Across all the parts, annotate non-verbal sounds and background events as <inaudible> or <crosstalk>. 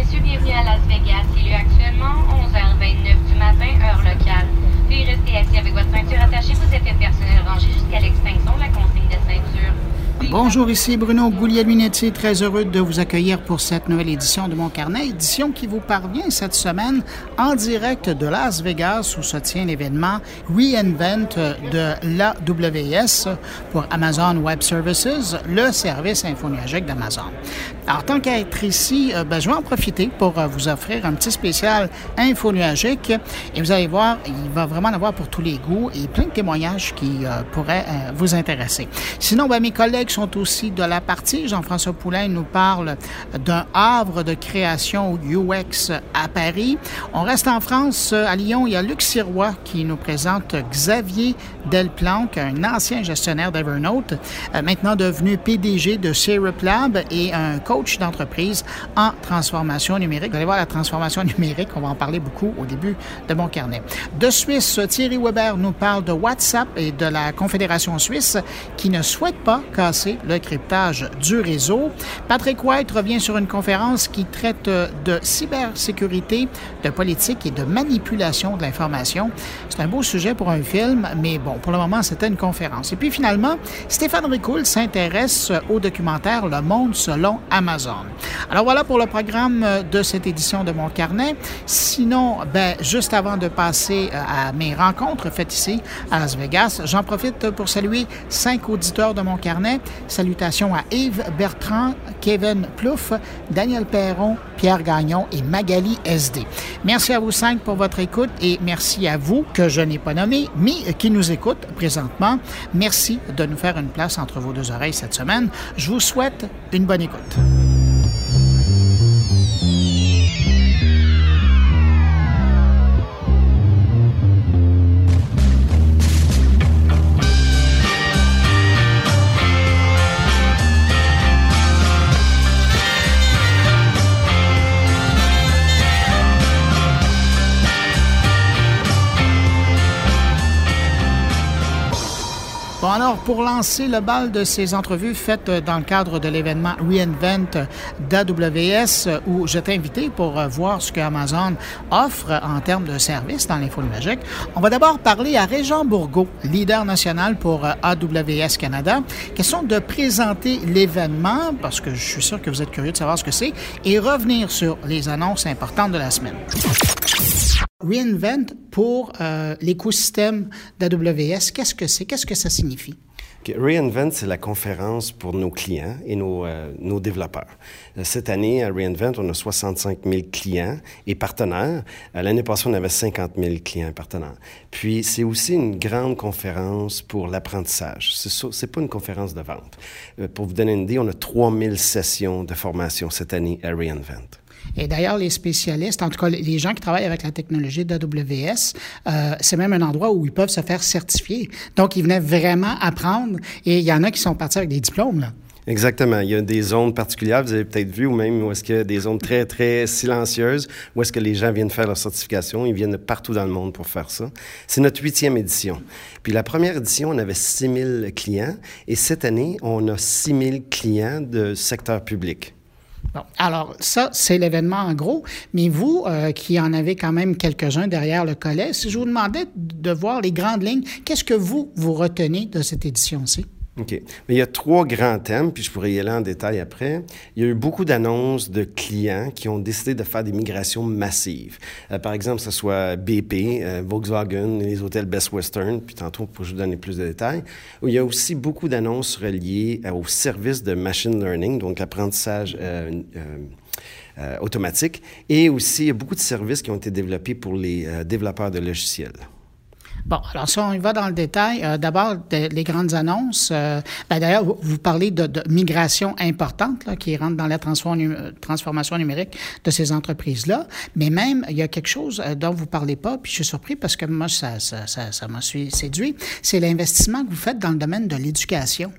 messieurs, bienvenue à Las Vegas. Il est actuellement 11h29 du matin, heure locale. Puis restez assis avec votre ceinture attachée, vos effets personnels rangés jusqu'à l'extinction de la consigne de ceinture. Bonjour, ici Bruno Guglielminetti, très heureux de vous accueillir pour cette nouvelle édition de Mon Carnet, édition qui vous parvient cette semaine en direct de Las Vegas où se tient l'événement Reinvent de l'AWS pour Amazon Web Services, le service infonuagique d'Amazon. Alors, tant qu'à être ici, euh, ben, je vais en profiter pour euh, vous offrir un petit spécial infonuagique et vous allez voir, il va vraiment en avoir pour tous les goûts et plein de témoignages qui euh, pourraient vous intéresser. Sinon, ben, mes collègues sont aussi de la partie. Jean-François Poulain nous parle d'un havre de création UX à Paris. On reste en France, à Lyon. Il y a Luc Sirois qui nous présente Xavier Delplanque, un ancien gestionnaire d'Evernote, maintenant devenu PDG de Syrup Lab et un coach d'entreprise en transformation numérique. Vous allez voir la transformation <laughs> numérique, on va en parler beaucoup au début de mon carnet. De Suisse, Thierry Weber nous parle de WhatsApp et de la Confédération suisse qui ne souhaite pas casser le cryptage du réseau. Patrick White revient sur une conférence qui traite de cybersécurité, de politique et de manipulation de l'information. C'est un beau sujet pour un film, mais bon, pour le moment, c'était une conférence. Et puis finalement, Stéphane Ricoul s'intéresse au documentaire Le Monde selon Amazon. Alors voilà pour le programme de cette édition de mon carnet. Sinon, ben, juste avant de passer à mes rencontres faites ici à Las Vegas, j'en profite pour saluer cinq auditeurs de mon carnet. Salutations à Yves Bertrand, Kevin Plouffe, Daniel Perron, Pierre Gagnon et Magali SD. Merci à vous cinq pour votre écoute et merci à vous que je n'ai pas nommé, mais qui nous écoute présentement. Merci de nous faire une place entre vos deux oreilles cette semaine. Je vous souhaite une bonne écoute. Alors, pour lancer le bal de ces entrevues faites dans le cadre de l'événement Reinvent d'AWS, où je t'ai invité pour voir ce que Amazon offre en termes de services dans l'info on va d'abord parler à Régent Bourgault, leader national pour AWS Canada. Question de présenter l'événement, parce que je suis sûr que vous êtes curieux de savoir ce que c'est, et revenir sur les annonces importantes de la semaine. Reinvent pour euh, l'écosystème d'AWS, qu'est-ce que c'est? Qu'est-ce que ça signifie? Reinvent, c'est la conférence pour nos clients et nos, euh, nos développeurs. Cette année, à Reinvent, on a 65 000 clients et partenaires. L'année passée, on avait 50 000 clients et partenaires. Puis, c'est aussi une grande conférence pour l'apprentissage. C'est pas une conférence de vente. Euh, pour vous donner une idée, on a 3 000 sessions de formation cette année à Reinvent. Et d'ailleurs, les spécialistes, en tout cas les gens qui travaillent avec la technologie d'AWS, euh, c'est même un endroit où ils peuvent se faire certifier. Donc, ils venaient vraiment apprendre et il y en a qui sont partis avec des diplômes. Là. Exactement. Il y a des zones particulières, vous avez peut-être vu, ou même où est-ce qu'il y a des zones très, très silencieuses, où est-ce que les gens viennent faire leur certification. Ils viennent partout dans le monde pour faire ça. C'est notre huitième édition. Puis la première édition, on avait 6 000 clients, et cette année, on a 6 000 clients de secteur public. Bon, alors ça, c'est l'événement en gros. Mais vous, euh, qui en avez quand même quelques-uns derrière le collet, si je vous demandais de voir les grandes lignes, qu'est-ce que vous, vous retenez de cette édition-ci? OK. Mais il y a trois grands thèmes, puis je pourrais y aller en détail après. Il y a eu beaucoup d'annonces de clients qui ont décidé de faire des migrations massives. Euh, par exemple, que ce soit BP, euh, Volkswagen, les hôtels Best Western, puis tantôt, pour vous donner plus de détails. Il y a aussi beaucoup d'annonces reliées euh, au service de machine learning, donc l'apprentissage automatique, et aussi il y a beaucoup de services qui ont été développés pour les développeurs de logiciels. Bon, alors si on y va dans le détail, euh, d'abord, les grandes annonces. Euh, ben, D'ailleurs, vous, vous, parlez de, de migration importante là, qui rentre dans la transform transformation numérique de ces entreprises-là. Mais même, il y a quelque chose euh, dont vous parlez pas, puis je suis surpris parce que moi, ça m'a ça, ça séduit, c'est l'investissement que vous faites dans le domaine de l'éducation.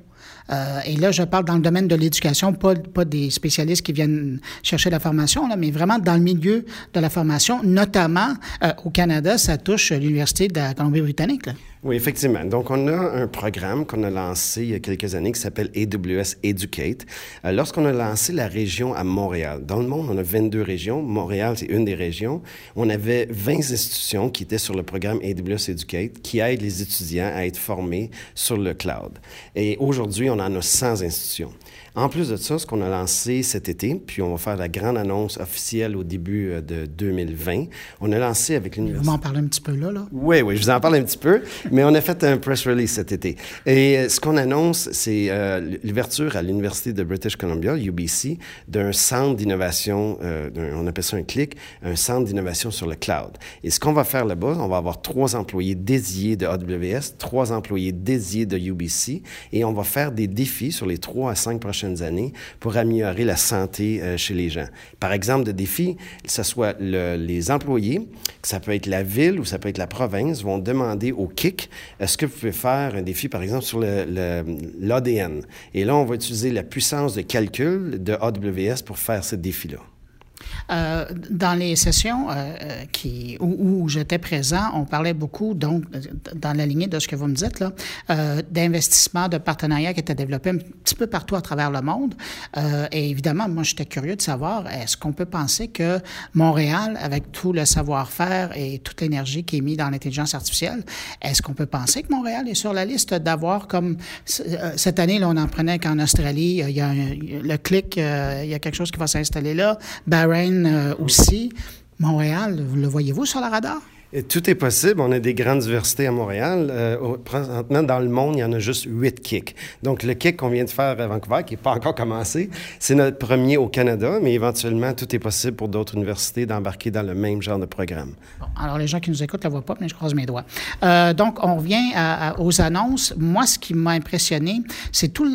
Euh, et là, je parle dans le domaine de l'éducation, pas, pas des spécialistes qui viennent chercher la formation, là, mais vraiment dans le milieu de la formation, notamment euh, au Canada, ça touche l'Université de la Colombie-Britannique. Oui, effectivement. Donc, on a un programme qu'on a lancé il y a quelques années qui s'appelle AWS Educate. Euh, lorsqu'on a lancé la région à Montréal, dans le monde, on a 22 régions. Montréal, c'est une des régions. On avait 20 institutions qui étaient sur le programme AWS Educate qui aident les étudiants à être formés sur le cloud. Et aujourd'hui, on en a 100 institutions. En plus de ça, ce qu'on a lancé cet été, puis on va faire la grande annonce officielle au début euh, de 2020, on a lancé avec l'université... Vous m'en parlez un petit peu là, là? Oui, oui, je vous en parle un petit peu, <laughs> mais on a fait un press release cet été. Et euh, ce qu'on annonce, c'est euh, l'ouverture à l'Université de British Columbia, UBC, d'un centre d'innovation, on appelle ça un CLIC, un centre d'innovation sur le cloud. Et ce qu'on va faire là-bas, on va avoir trois employés dédiés de AWS, trois employés dédiés de UBC, et on va faire des défis sur les trois à cinq prochaines années pour améliorer la santé euh, chez les gens. Par exemple, de défis, que ce soit les employés, que ça peut être la ville ou ça peut être la province, vont demander au KIC, est-ce que vous pouvez faire un défi, par exemple, sur l'ADN? Et là, on va utiliser la puissance de calcul de AWS pour faire ce défi-là. Euh, dans les sessions euh, euh, où, j'étais présent, on parlait beaucoup, donc, dans la lignée de ce que vous me dites, là, d'investissements, de partenariats qui étaient développés un petit peu partout à travers le monde. et évidemment, moi, j'étais curieux de savoir, est-ce qu'on peut penser que Montréal, avec tout le savoir-faire et toute l'énergie qui est mise dans l'intelligence artificielle, est-ce qu'on peut penser que Montréal est sur la liste d'avoir comme cette année, là, on en prenait qu'en Australie, il y a le clic, il y a quelque chose qui va s'installer là. Euh, aussi. Montréal, le voyez-vous sur la radar? Tout est possible. On a des grandes universités à Montréal. Euh, présentement, dans le monde, il y en a juste huit kicks. Donc, le kick qu'on vient de faire à Vancouver, qui n'est pas encore commencé, c'est notre premier au Canada, mais éventuellement, tout est possible pour d'autres universités d'embarquer dans le même genre de programme. Alors, les gens qui nous écoutent ne le voient pas, mais je croise mes doigts. Euh, donc, on revient aux annonces. Moi, ce qui m'a impressionné, c'est tous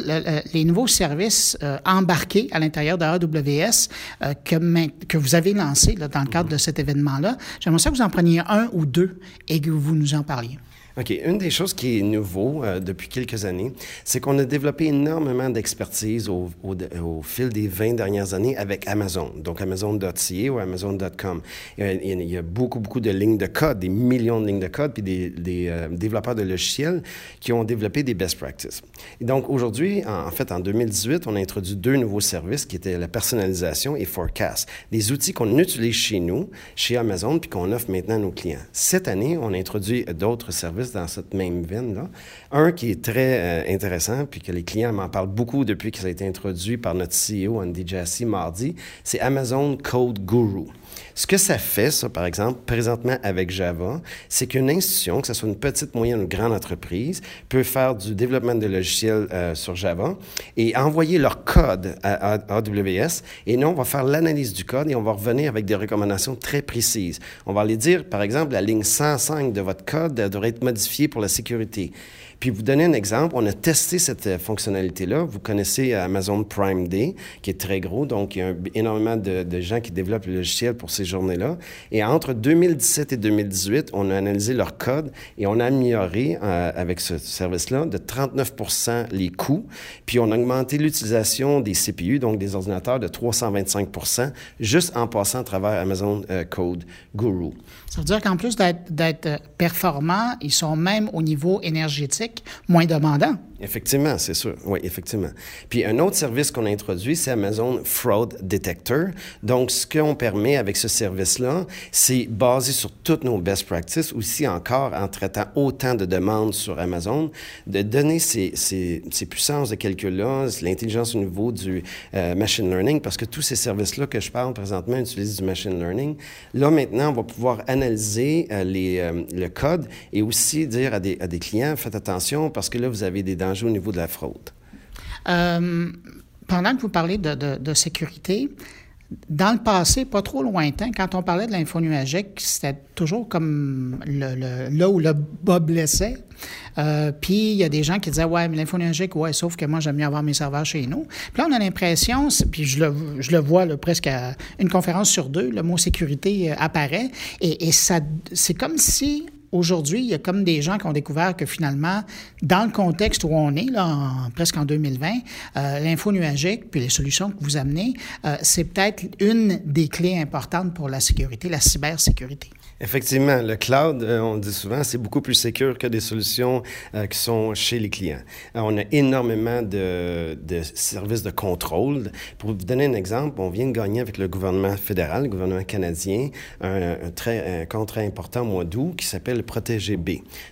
les nouveaux services euh, embarqués à l'intérieur de AWS euh, que, que vous avez lancés dans le cadre de cet événement-là. J'aimerais ça que vous en preniez un ou deux et que vous nous en parliez. OK. Une des choses qui est nouveau euh, depuis quelques années, c'est qu'on a développé énormément d'expertise au, au, fil des 20 dernières années avec Amazon, donc Amazon.ca ou Amazon.com. Il, il, y a beaucoup, beaucoup de lignes de code, des millions de lignes de code, puis des, des euh, développeurs de logiciels qui ont développé des best practices. Et donc, aujourd'hui, en, en, fait, en 2018, on a introduit deux nouveaux services qui étaient la personnalisation et Forecast, des outils qu'on utilise chez nous, chez Amazon, puis qu'on offre maintenant à nos clients. Cette année, on a introduit d'autres services dans cette même veine-là. Un qui est très euh, intéressant, puis que les clients m'en parlent beaucoup depuis que ça a été introduit par notre CEO Andy Jassy mardi, c'est Amazon Code Guru. Ce que ça fait, ça, par exemple, présentement avec Java, c'est qu'une institution, que ce soit une petite, moyenne ou grande entreprise, peut faire du développement de logiciels euh, sur Java et envoyer leur code à, AWS. Et nous, on va faire l'analyse du code et on va revenir avec des recommandations très précises. On va aller dire, par exemple, la ligne 105 de votre code devrait être modifiée pour la sécurité. Puis vous donner un exemple, on a testé cette euh, fonctionnalité-là. Vous connaissez Amazon Prime Day, qui est très gros, donc il y a énormément de, gens qui développent le logiciel pour ces journées-là. Et entre 2017 et 2018, on a analysé leur code et on a amélioré euh, avec ce service-là de 39% les coûts. Puis on a augmenté l'utilisation des CPU, donc des ordinateurs, de 325 juste en passant à travers Amazon euh, Code Guru. Ça veut dire qu'en plus d'être performants, ils sont même au niveau énergétique moins demandant. Effectivement, c'est sûr. Oui, effectivement. Puis un autre service qu'on a introduit, c'est Amazon Fraud Detector. Donc, ce qu'on permet avec ce service-là, c'est basé sur toutes nos best practices, aussi encore en traitant autant de demandes sur Amazon, de donner ces, ces, ces puissances de calcul-là, l'intelligence au niveau du euh, machine learning, parce que tous ces services-là que je parle présentement utilisent du machine learning. Là, maintenant, on va pouvoir analyser euh, les, euh, le code et aussi dire à des, à des clients, faites attention parce que là, vous avez des au niveau de la fraude. Euh, pendant que vous parlez de, sécurité, dans le passé, pas trop lointain, quand on parlait de l'info nuagique, c'était toujours comme là où le bas blessait. Euh, puis il y a des gens qui disaient Ouais, mais l'info nuagique, ouais, sauf que moi, j'aime mieux avoir mes serveurs chez nous. Puis là, on a l'impression, puis je le, vois presque à une conférence sur deux, le mot sécurité euh, apparaît. Et, c'est comme si aujourd'hui, il y a comme des gens qui ont découvert que finalement, dans le contexte où on est, là, presque en 2020, euh, l'info nuagique, puis les solutions que vous amenez, euh, c'est peut-être une des clés importantes pour la sécurité, la cybersécurité. Effectivement, le cloud, euh, on dit souvent, c'est beaucoup plus sécur que des solutions euh, qui sont chez les clients. Euh, on a énormément de, de, services de contrôle. Pour vous donner un exemple, on vient de gagner avec le gouvernement fédéral, le gouvernement canadien, un, très, un contrat important au mois d'août qui s'appelle le Protégé B.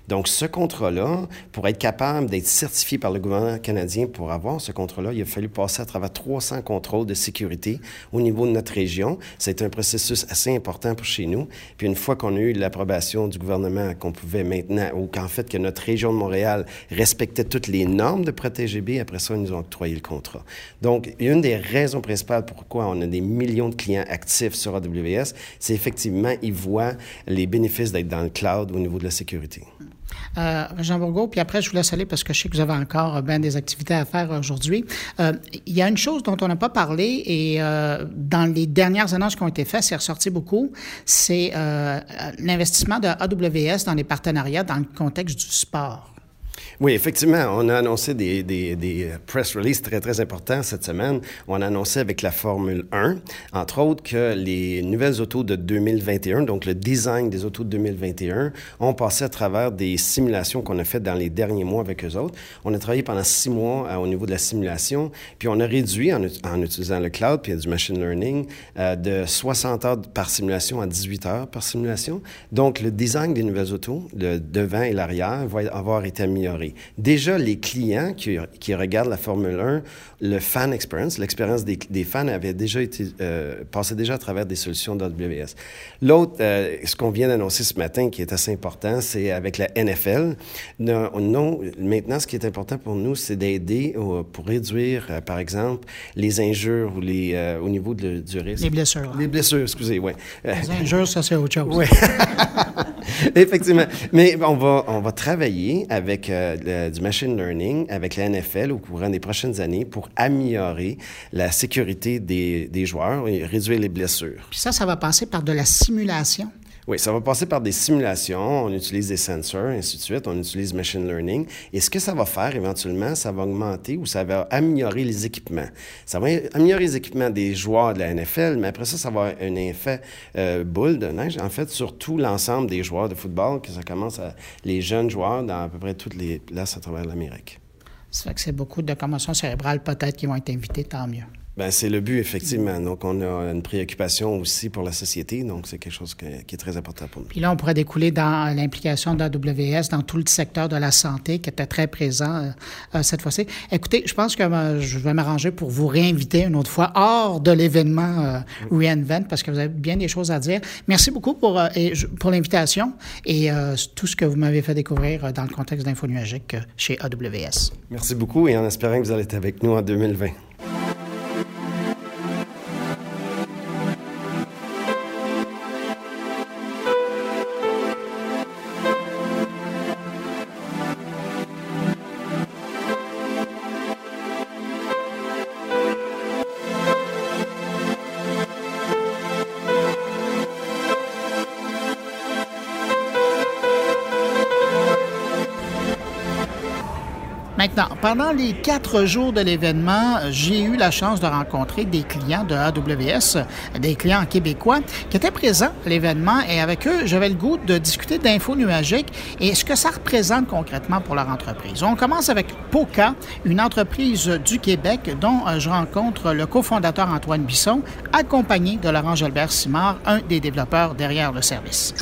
Donc, ce contrat-là, pour être capable d'être certifié par le gouvernement canadien pour avoir ce contrat-là, il a fallu passer à travers 300 contrôles de sécurité au niveau de notre région. C'est un processus assez important pour chez nous. Puis une fois qu'on a eu l'approbation du gouvernement qu'on pouvait maintenant, ou qu'en fait que notre région de Montréal respectait toutes les normes de Protégé B, après ça, ils nous ont octroyé le contrat. Donc, une des raisons principales pourquoi on a des millions de clients actifs sur AWS, c'est effectivement, ils voient les bénéfices d'être dans le cloud au niveau de la sécurité. Euh, Jean Bourgault, puis après, je vous laisse aller parce que je sais que vous avez encore bien des activités à faire aujourd'hui. Euh, il y a une chose dont on n'a pas parlé et euh, dans les dernières annonces qui ont été faites, c'est ressorti beaucoup, c'est euh, l'investissement de AWS dans les partenariats dans le contexte du sport. Oui, effectivement, on a annoncé des, des, des, press releases très, très importants cette semaine. On a annoncé avec la Formule 1, entre autres, que les nouvelles autos de 2021, donc le design des autos de 2021, ont passé à travers des simulations qu'on a faites dans les derniers mois avec eux autres. On a travaillé pendant six mois euh, au niveau de la simulation, puis on a réduit, en, en utilisant le cloud puis du machine learning, euh, de 60 heures par simulation à 18 heures par simulation. Donc, le design des nouvelles autos, le devant et l'arrière, va avoir été amélioré. Déjà, les clients qui, qui, regardent la Formule 1, le fan experience, l'expérience des, des, fans avait déjà été, euh, passait déjà à travers des solutions d'AWS. L'autre, euh, ce qu'on vient d'annoncer ce matin, qui est assez important, c'est avec la NFL. Non, non, maintenant, ce qui est important pour nous, c'est d'aider pour réduire, euh, par exemple, les injures ou les, euh, au niveau de, du risque. Les blessures. Les blessures, excusez, oui. Les injures, ça, c'est autre chose. Oui. <laughs> <laughs> Effectivement. Mais on va, on va travailler avec euh, le, du machine learning, avec la NFL au courant des prochaines années pour améliorer la sécurité des, des joueurs et réduire les blessures. Puis ça, ça va passer par de la simulation. Oui, ça va passer par des simulations, on utilise des sensors, ainsi de suite, on utilise machine learning. Et ce que ça va faire éventuellement, ça va augmenter ou ça va améliorer les équipements. Ça va améliorer les équipements des joueurs de la NFL, mais après ça, ça va avoir un effet euh, boule de neige, en fait, sur tout l'ensemble des joueurs de football, que ça commence à les jeunes joueurs dans à peu près toutes les places à travers l'Amérique. Ça fait que c'est beaucoup de commotions cérébrales peut-être qui vont être invitées, tant mieux. Ben, c'est le but, effectivement. Donc, on a une préoccupation aussi pour la société. Donc, c'est quelque chose que, qui est très important pour nous. Puis là, on pourrait découler dans l'implication d'AWS dans tout le secteur de la santé qui était très présent euh, cette fois-ci. Écoutez, je pense que euh, je vais m'arranger pour vous réinviter une autre fois hors de l'événement euh, Reinvent parce que vous avez bien des choses à dire. Merci beaucoup pour, euh, et, pour l'invitation et tout ce que vous m'avez fait découvrir dans le contexte d'Info Nuagique chez AWS. Merci beaucoup et en espérant que vous allez être avec nous en 2020. Pendant les quatre jours de l'événement, j'ai eu la chance de rencontrer des clients de AWS, des clients québécois qui étaient présents à l'événement et avec eux, j'avais le goût de discuter d'infos nuagiques et ce que ça représente concrètement pour leur entreprise. On commence avec Poca, une entreprise du Québec dont je rencontre le cofondateur Antoine Bisson, accompagné de Laurent Gilbert Simard, un des développeurs derrière le service.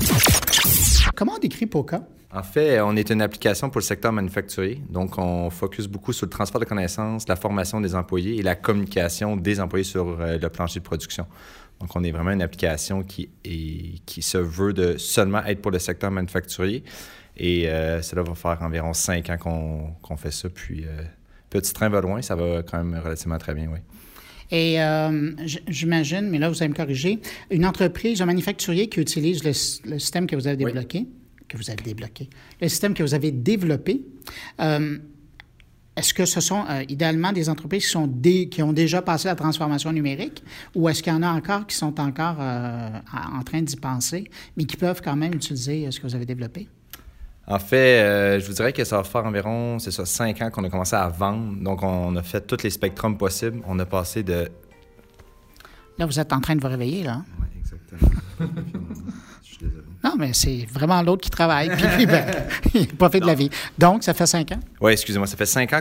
Comment on décrit Poca? En fait, on est une application pour le secteur manufacturier. Donc, on focus beaucoup sur le transfert de connaissances, la formation des employés et la communication des employés sur euh, le plancher de production. Donc, on est vraiment une application qui, est, qui se veut de seulement être pour le secteur manufacturier. Et euh, cela va faire environ cinq ans qu'on qu fait ça. Puis, euh, petit train va loin, ça va quand même relativement très bien, oui. Et euh, j'imagine, mais là, vous allez me corriger, une entreprise, un manufacturier qui utilise le, le système que vous avez débloqué? Oui que vous avez débloqué, le système que vous avez développé. Euh, est-ce que ce sont euh, idéalement des entreprises qui, sont dé, qui ont déjà passé la transformation numérique ou est-ce qu'il y en a encore qui sont encore euh, en train d'y penser, mais qui peuvent quand même utiliser ce que vous avez développé? En fait, euh, je vous dirais que ça va faire environ, c'est ça, cinq ans qu'on a commencé à vendre. Donc, on a fait tous les spectrums possibles. On a passé de... Là, vous êtes en train de vous réveiller, là. Oui, exactement. <laughs> Non, mais c'est vraiment l'autre qui travaille, puis ben, <laughs> il profite de la vie. Donc, ça fait cinq ans? Oui, excusez-moi, ça fait cinq ans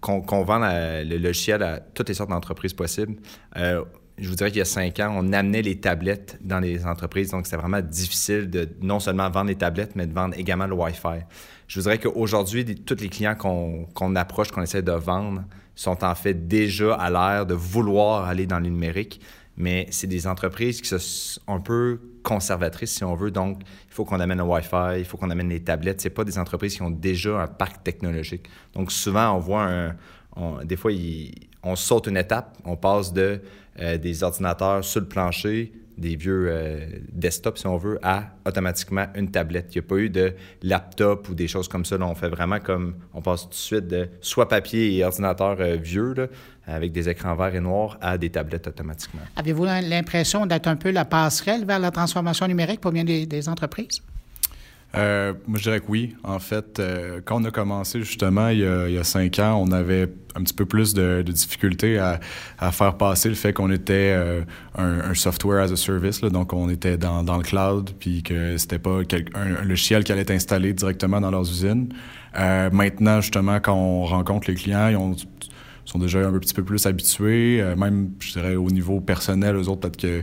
qu'on vend le logiciel à toutes les sortes d'entreprises possibles. Euh, je vous dirais qu'il y a cinq ans, on amenait les tablettes dans les entreprises, donc c'était vraiment difficile de non seulement vendre les tablettes, mais de vendre également le Wi-Fi. Je vous dirais qu'aujourd'hui, tous les clients qu'on approche, qu'on essaie de vendre, sont en fait déjà à l'air de vouloir aller dans le numérique mais c'est des entreprises qui sont un peu conservatrices, si on veut. Donc, il faut qu'on amène le Wi-Fi, il faut qu'on amène les tablettes. Ce pas des entreprises qui ont déjà un parc technologique. Donc, souvent, on voit un... des fois, on saute une étape. On passe de euh, des ordinateurs sur le plancher des vieux euh, desktops, si on veut, à automatiquement une tablette. Il n'y a pas eu de laptop ou des choses comme ça. On fait vraiment comme, on passe tout de suite de soit papier et ordinateur euh, vieux, là, avec des écrans verts et noirs, à des tablettes automatiquement. Avez-vous l'impression d'être un peu la passerelle vers la transformation numérique pour bien des entreprises? Euh, moi, je dirais que oui. En fait, euh, quand on a commencé justement il y, a, cinq ans, on avait un petit peu plus de, difficultés à, faire passer le fait qu'on était euh, un, software as a service, donc on était dans, le cloud, puis que c'était pas un, logiciel qui allait être installé directement dans leurs usines. maintenant, justement, quand on rencontre les clients, ils ont sont déjà un petit peu plus habitués. Euh, même, je dirais, au niveau personnel, eux autres, peut-être qu'ils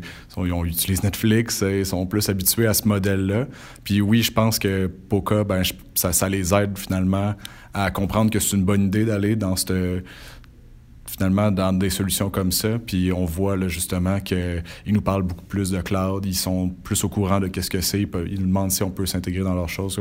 utilisent Netflix et sont plus habitués à ce modèle-là. Puis oui, je pense que Poca, ben, ça, ça les aide finalement à comprendre que c'est une bonne idée d'aller dans cette finalement dans des solutions comme ça. Puis on voit là, justement qu'ils nous parlent beaucoup plus de cloud, ils sont plus au courant de qu'est-ce que c'est, ils, nous demandent si on peut s'intégrer dans leurs choses.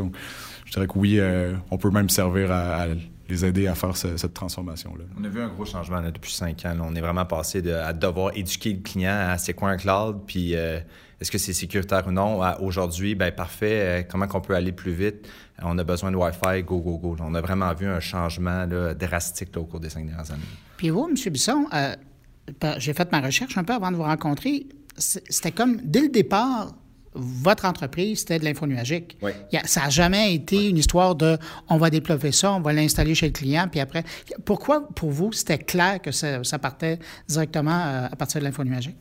je dirais que oui, euh, on peut même servir à les aider à faire cette transformation-là. On a vu un gros changement depuis cinq ans. On est vraiment passé de, à devoir éduquer le client à c'est quoi un cloud, puis euh, est-ce que c'est sécuritaire ou non. Aujourd'hui, ben parfait, euh, comment qu'on peut aller plus vite? On a besoin de Wi-Fi, go, go, go. On a vraiment vu un changement drastique au cours des cinq dernières années. Puis vous, M. Bisson, euh, j'ai fait ma recherche un peu avant de vous rencontrer. C'était comme, dès le départ, votre entreprise, c'était de l'info nuagique. Ça n'a jamais été une histoire de on va développer ça, on va l'installer chez le client, puis après. Pourquoi, pour vous, c'était clair que ça, partait directement euh, à partir de l'info nuagique?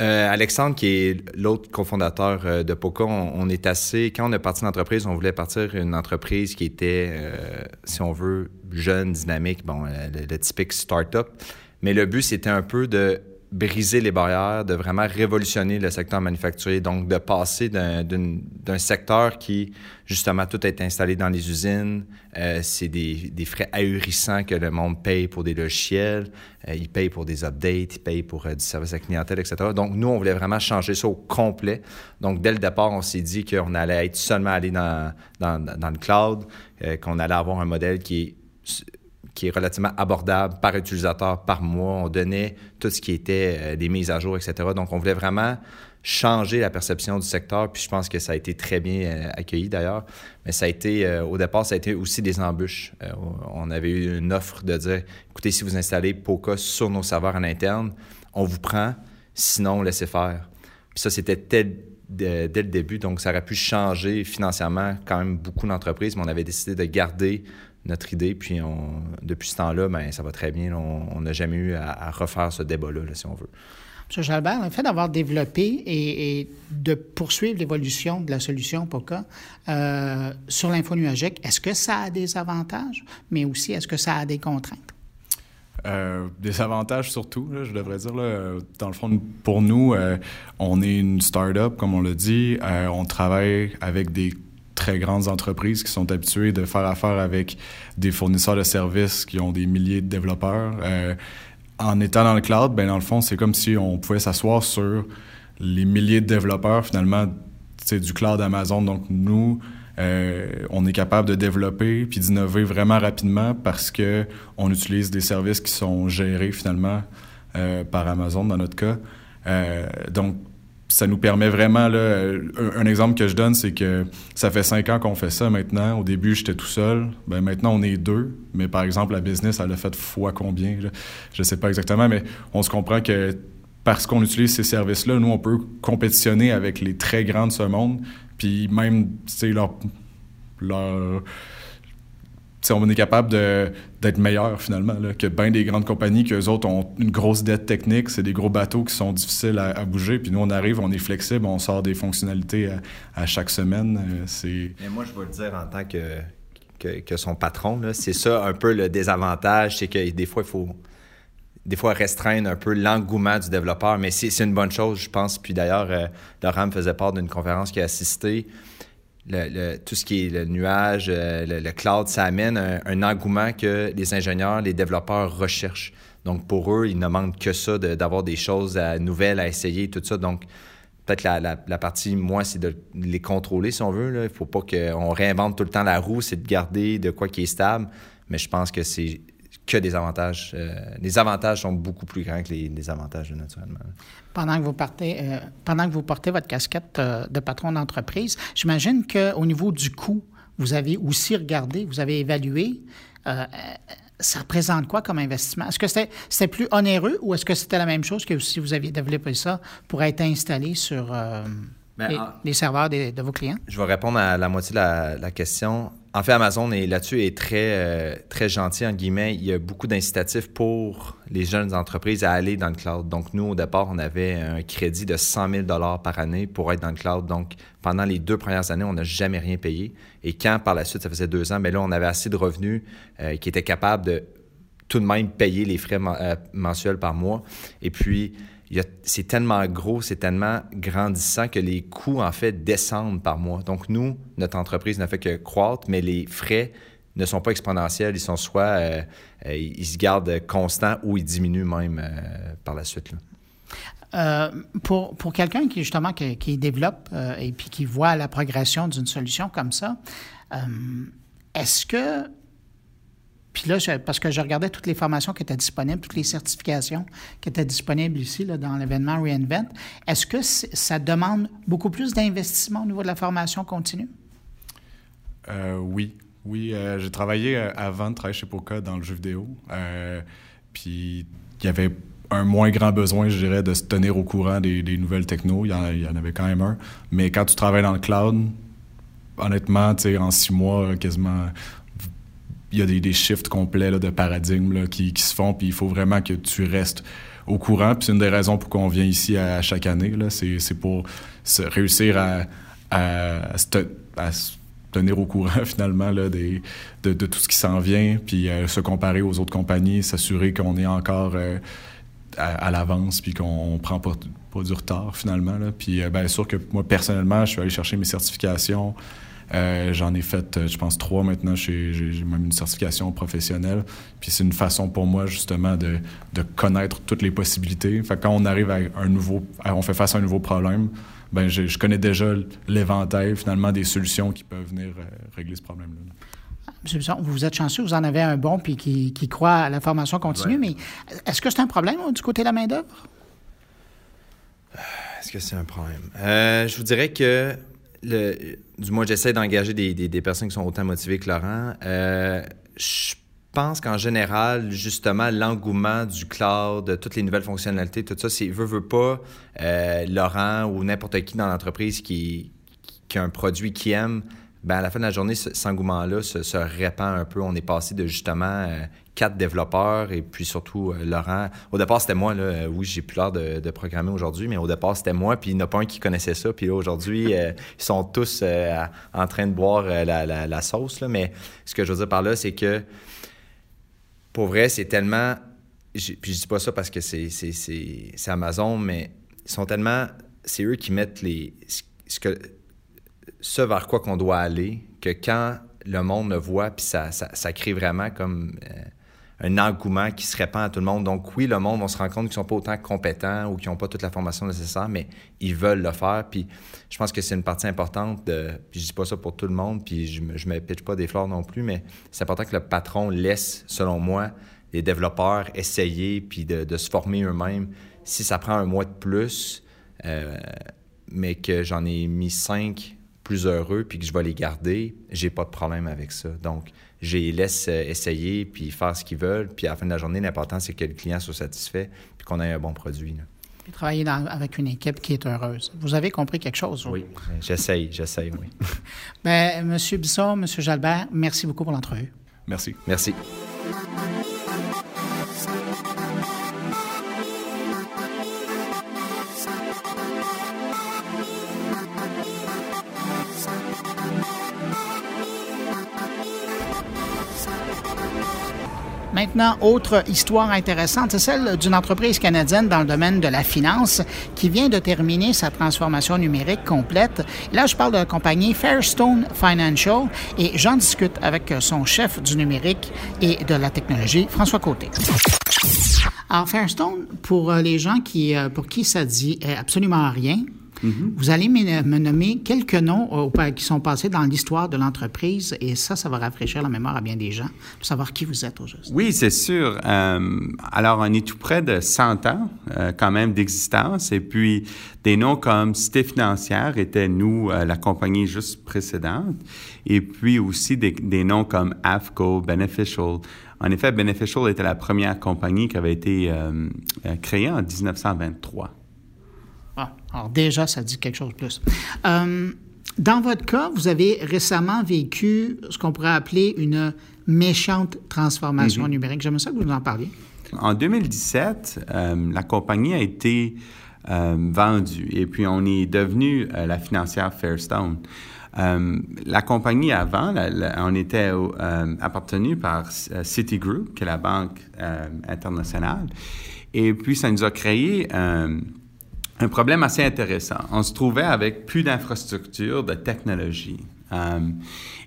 Euh, Alexandre, qui est l'autre cofondateur euh, de POCA, on, est assez. Quand on est parti l'entreprise, on voulait partir une entreprise qui était, si on veut, jeune, dynamique, bon, le, le typique start-up. Mais le but, c'était un peu de briser les barrières, de vraiment révolutionner le secteur manufacturier, donc de passer d'un secteur qui, justement, tout est installé dans les usines, euh, c'est des, des, frais ahurissants que le monde paye pour des logiciels, euh, il paye pour des updates, il paye pour euh, du service à clientèle, etc. Donc, nous, on voulait vraiment changer ça au complet. Donc, dès le départ, on s'est dit qu'on allait être seulement aller dans, dans, dans le cloud, qu'on allait avoir un modèle qui est qui est relativement abordable par utilisateur par mois. On donnait tout ce qui était euh, des mises à jour, etc. Donc, on voulait vraiment changer la perception du secteur, puis je pense que ça a été très bien euh, accueilli d'ailleurs. Mais ça a été, euh, au départ, ça a été aussi des embûches. on avait eu une offre de dire, écoutez, si vous installez POCA sur nos serveurs en interne, on vous prend, sinon, laissez faire. Puis ça, c'était dès, dès le début, donc ça aurait pu changer financièrement quand même beaucoup d'entreprises, mais on avait décidé de garder notre idée. Puis on, depuis ce temps-là, ben, ça va très bien. On n'a jamais eu à, refaire ce débat-là, si on veut. M. Jalbert, le fait d'avoir développé et, de poursuivre l'évolution de la solution POCA euh, sur l'info nuagique, est-ce que ça a des avantages, mais aussi est-ce que ça a des contraintes? Euh, des avantages surtout, je devrais dire. Dans le fond, pour nous, euh, on est une start-up, comme on l'a dit. on travaille avec des très grandes entreprises qui sont habituées de faire affaire avec des fournisseurs de services qui ont des milliers de développeurs. Euh, en étant dans le cloud, ben dans le fond, c'est comme si on pouvait s'asseoir sur les milliers de développeurs finalement c'est du cloud Amazon. Donc nous, euh, on est capable de développer puis d'innover vraiment rapidement parce que on utilise des services qui sont gérés finalement euh, par Amazon dans notre cas. donc ça nous permet vraiment, là, un, exemple que je donne, c'est que ça fait cinq ans qu'on fait ça maintenant. Au début, j'étais tout seul. Ben, maintenant, on est deux. Mais par exemple, la business, elle a fait fois combien? Je ne sais pas exactement, mais on se comprend que parce qu'on utilise ces services-là, nous, on peut compétitionner avec les très grandes de ce monde. Puis même, tu sais, leur, leur on est capable d'être meilleur finalement que bien des grandes compagnies qu'eux autres ont une grosse dette technique, c'est des gros bateaux qui sont difficiles à, bouger. Puis nous, on arrive, on est flexible, on sort des fonctionnalités à, chaque semaine. Euh, c'est... Mais moi, je vais le dire en tant que, que, son patron, c'est ça un peu le désavantage, c'est que des fois, il faut des fois restreindre un peu l'engouement du développeur, mais c'est, une bonne chose, je pense. Puis d'ailleurs, euh, Laurent faisait part d'une conférence qui a assisté le, tout ce qui est le nuage, euh, le, cloud, ça amène un, engouement que les ingénieurs, les développeurs recherchent. Donc, pour eux, ils ne manquent que ça, d'avoir des choses nouvelles à essayer, tout ça. Donc, peut-être la, la, partie, moi, c'est de les contrôler, si on veut. Il ne faut pas qu'on réinvente tout le temps la roue, c'est de garder de quoi qui est stable. Mais je pense que c'est que des avantages. Euh, les avantages sont beaucoup plus grands que les, les avantages, naturellement pendant que vous partez, euh, pendant que vous portez votre casquette euh, de patron d'entreprise, j'imagine qu'au niveau du coût, vous avez aussi regardé, vous avez évalué. Euh, ça représente quoi comme investissement? Est-ce que c'était plus onéreux ou est-ce que c'était la même chose que si vous aviez développé ça pour être installé sur ben, les, serveurs de vos clients? Je vais répondre à la moitié de la question. En fait, Amazon est là-dessus est très, euh, très gentil, en guillemets. Il y a beaucoup d'incitatifs pour les jeunes entreprises à aller dans le cloud. Donc, nous, au départ, on avait un crédit de 100 000 par année pour être dans le cloud. Donc, pendant les deux premières années, on n'a jamais rien payé. Et quand, par la suite, ça faisait deux ans, mais là, on avait assez de revenus euh, qui étaient capables de tout de même payer les frais euh, mensuels par mois. Et puis, c'est tellement gros, c'est tellement grandissant que les coûts, en fait, descendent par mois. Donc, nous, notre entreprise ne fait que croître, mais les frais ne sont pas exponentiels. Ils sont soit, euh, euh, ils se gardent constants ou ils diminuent même euh, par la suite. pour, pour quelqu'un qui, justement, qui, qui développe et puis qui voit la progression d'une solution comme ça, est-ce que puis là, parce que je regardais toutes les formations qui étaient disponibles, toutes les certifications qui étaient disponibles ici là, dans l'événement Reinvent, est-ce que ça demande beaucoup plus d'investissement au niveau de la formation continue? Euh, oui. Oui, euh, j'ai travaillé euh, avant de travailler chez Poca dans le jeu vidéo. puis il y avait un moins grand besoin, je dirais, de se tenir au courant des, nouvelles technos. Il y, il y, en, avait quand même un. Mais quand tu travailles dans le cloud, honnêtement, tu sais, en six mois, quasiment, il y a des, des shifts complets de paradigme qui, se font, puis il faut vraiment que tu restes au courant. Puis c'est une des raisons pour qu'on vient ici à, chaque année. C'est pour réussir à, se tenir au courant <laughs> finalement là, des, de, tout ce qui s'en vient, puis euh, se comparer aux autres compagnies, s'assurer qu'on est encore euh, à, l'avance, puis qu'on prend pas, pas, du retard finalement. Là. Puis euh, bien sûr que moi personnellement, je suis allé chercher mes certifications. Euh, j'en ai fait, euh, je pense, trois maintenant. J'ai même une certification professionnelle. Puis c'est une façon pour moi, justement, de, de, connaître toutes les possibilités. Fait quand on arrive à un nouveau, on fait face à un nouveau problème, ben je, je connais déjà l'éventail, finalement, des solutions qui peuvent venir euh, régler ce problème-là. Vous êtes chanceux, vous en avez un bon puis qui, qui croit à la formation continue, mais est-ce que c'est un problème du côté de la main-d'œuvre? Est-ce que c'est un problème? je vous dirais que le, du moins, j'essaie d'engager des, des, personnes qui sont autant motivées que Laurent. Euh, je pense qu'en général, justement, l'engouement du cloud, de toutes les nouvelles fonctionnalités, tout ça, c'est veut, veut pas, euh, Laurent ou n'importe qui dans l'entreprise qui, qui, a un produit qu'il aime, ben à la fin de la journée, cet engouement-là se, répand un peu. On est passé de justement euh, quatre développeurs et puis surtout euh, Laurent. Au départ, c'était moi. Là. Euh, oui, j'ai plus l'air de, programmer aujourd'hui, mais au départ, c'était moi. Puis il n'y en a pas un qui connaissait ça. Puis là, aujourd'hui, <laughs> ils sont tous en train de boire la, sauce. Là. Mais ce que je veux dire par là, c'est que pour vrai, c'est tellement. Puis je dis pas ça parce que c'est Amazon, mais ils sont tellement. C'est eux qui mettent les. Ce que ce vers quoi qu'on doit aller, que quand le monde le voit, puis ça, ça, crée vraiment comme euh, un engouement qui se répand à tout le monde. Donc oui, le monde, on se rend compte qu'ils sont pas autant compétents ou qu'ils n'ont pas toute la formation nécessaire, mais ils veulent le faire. Puis je pense que c'est une partie importante de... Puis je dis pas ça pour tout le monde, puis je je me pitche pas des fleurs non plus, mais c'est important que le patron laisse, selon moi, les développeurs essayer puis de, se former eux-mêmes. Si ça prend un mois de plus, euh, mais que j'en ai mis cinq plus heureux puis que je vais les garder, j'ai pas de problème avec ça. Donc, je les laisse euh, essayer puis faire ce qu'ils veulent. Puis à la fin de la journée, l'important, c'est que le client soit satisfait puis qu'on ait un bon produit. Puis travailler avec une équipe qui est heureuse. Vous avez compris quelque chose? Oui, j'essaye, j'essaye, oui. Bien, M. Bisson, M. Jalbert, merci beaucoup pour l'entrevue. Merci. Merci. Maintenant, autre histoire intéressante, c'est celle d'une entreprise canadienne dans le domaine de la finance qui vient de terminer sa transformation numérique complète. Là, je parle de la compagnie Fairstone Financial et j'en discute avec son chef du numérique et de la technologie, François Côté. Alors, Fairstone, pour les gens qui, euh, pour qui ça dit absolument rien, Mm-hmm. Vous allez me, nommer quelques noms euh, qui sont passés dans l'histoire de l'entreprise et ça, ça va rafraîchir la mémoire à bien des gens de savoir qui vous êtes au juste. Oui, c'est sûr. Euh, alors, on est tout près de 100 ans euh, quand même d'existence et puis des noms comme Cité financière était, nous, la compagnie juste précédente et puis aussi des, des noms comme AFCO, Beneficial. En effet, Beneficial était la première compagnie qui avait été créée en 1923. Alors déjà, ça dit quelque chose de plus. Euh, dans votre cas, vous avez récemment vécu ce qu'on pourrait appeler une méchante transformation mhm. numérique. J'aimerais ça que vous nous en parliez. En 2017, euh, la compagnie a été euh, vendue et puis on est devenu la financière Fairstone. la compagnie avant, on était appartenu par Citigroup, qui est la banque internationale, et puis ça nous a créé un problème assez intéressant. On se trouvait avec plus d'infrastructures, de technologie. Euh,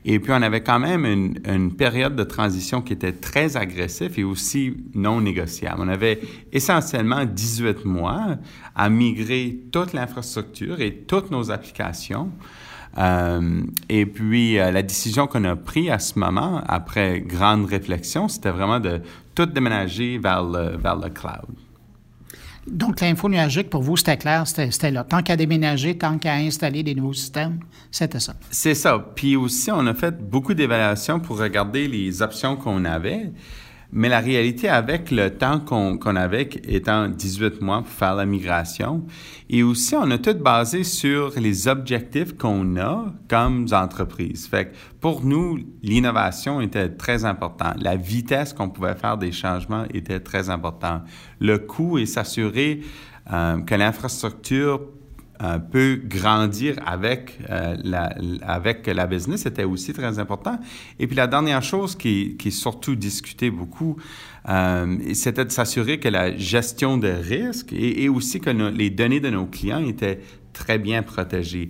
et puis, on avait quand même une, période de transition qui était très agressive et aussi non négociable. On avait essentiellement 18 mois à migrer toute l'infrastructure et toutes nos applications. Euh, et puis, euh, la décision qu'on a prise à ce moment, après grande réflexion, c'était vraiment de tout déménager vers le cloud. Donc, l'info nuagique, pour vous, c'était clair, c'était là. Tant qu'à déménager, tant qu'à installer des nouveaux systèmes, c'était ça. C'est ça. Puis aussi, on a fait beaucoup d'évaluations pour regarder les options qu'on avait. Mais la réalité, avec le temps qu'on avait, étant 18 mois pour faire la migration, et aussi, on a tout basé sur les objectifs qu'on a comme entreprise. Fait que pour nous, l'innovation était très importante. La vitesse qu'on pouvait faire des changements était très importante. Le coût et s'assurer euh, que l'infrastructure euh, peut grandir avec, euh, la, avec la business, c'était aussi très important. Et puis la dernière chose qui, qui est surtout discutée beaucoup, euh, c'était de s'assurer que la gestion de risque et, aussi que les données de nos clients étaient très bien protégées.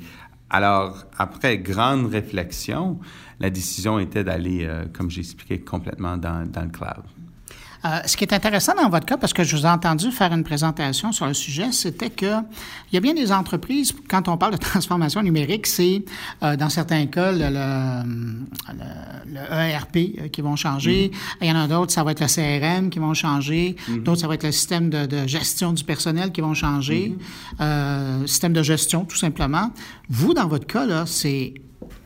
Alors, après grande réflexion, la décision était d'aller, comme j'ai expliqué, complètement dans, dans le cloud. Euh, ce qui est intéressant dans votre cas, parce que je vous ai entendu faire une présentation sur le sujet, c'était que il y a bien des entreprises, quand on parle de <laughs> transformation numérique, c'est euh, dans certains cas le, le, ERP euh, qui vont changer. Mm-hmm. Il y en a d'autres, ça va être le CRM qui vont changer. Mm-hmm. D'autres, ça va être le système de, gestion du personnel qui vont changer. Mm-hmm. système de gestion, tout simplement. Vous, dans votre cas, là, c'est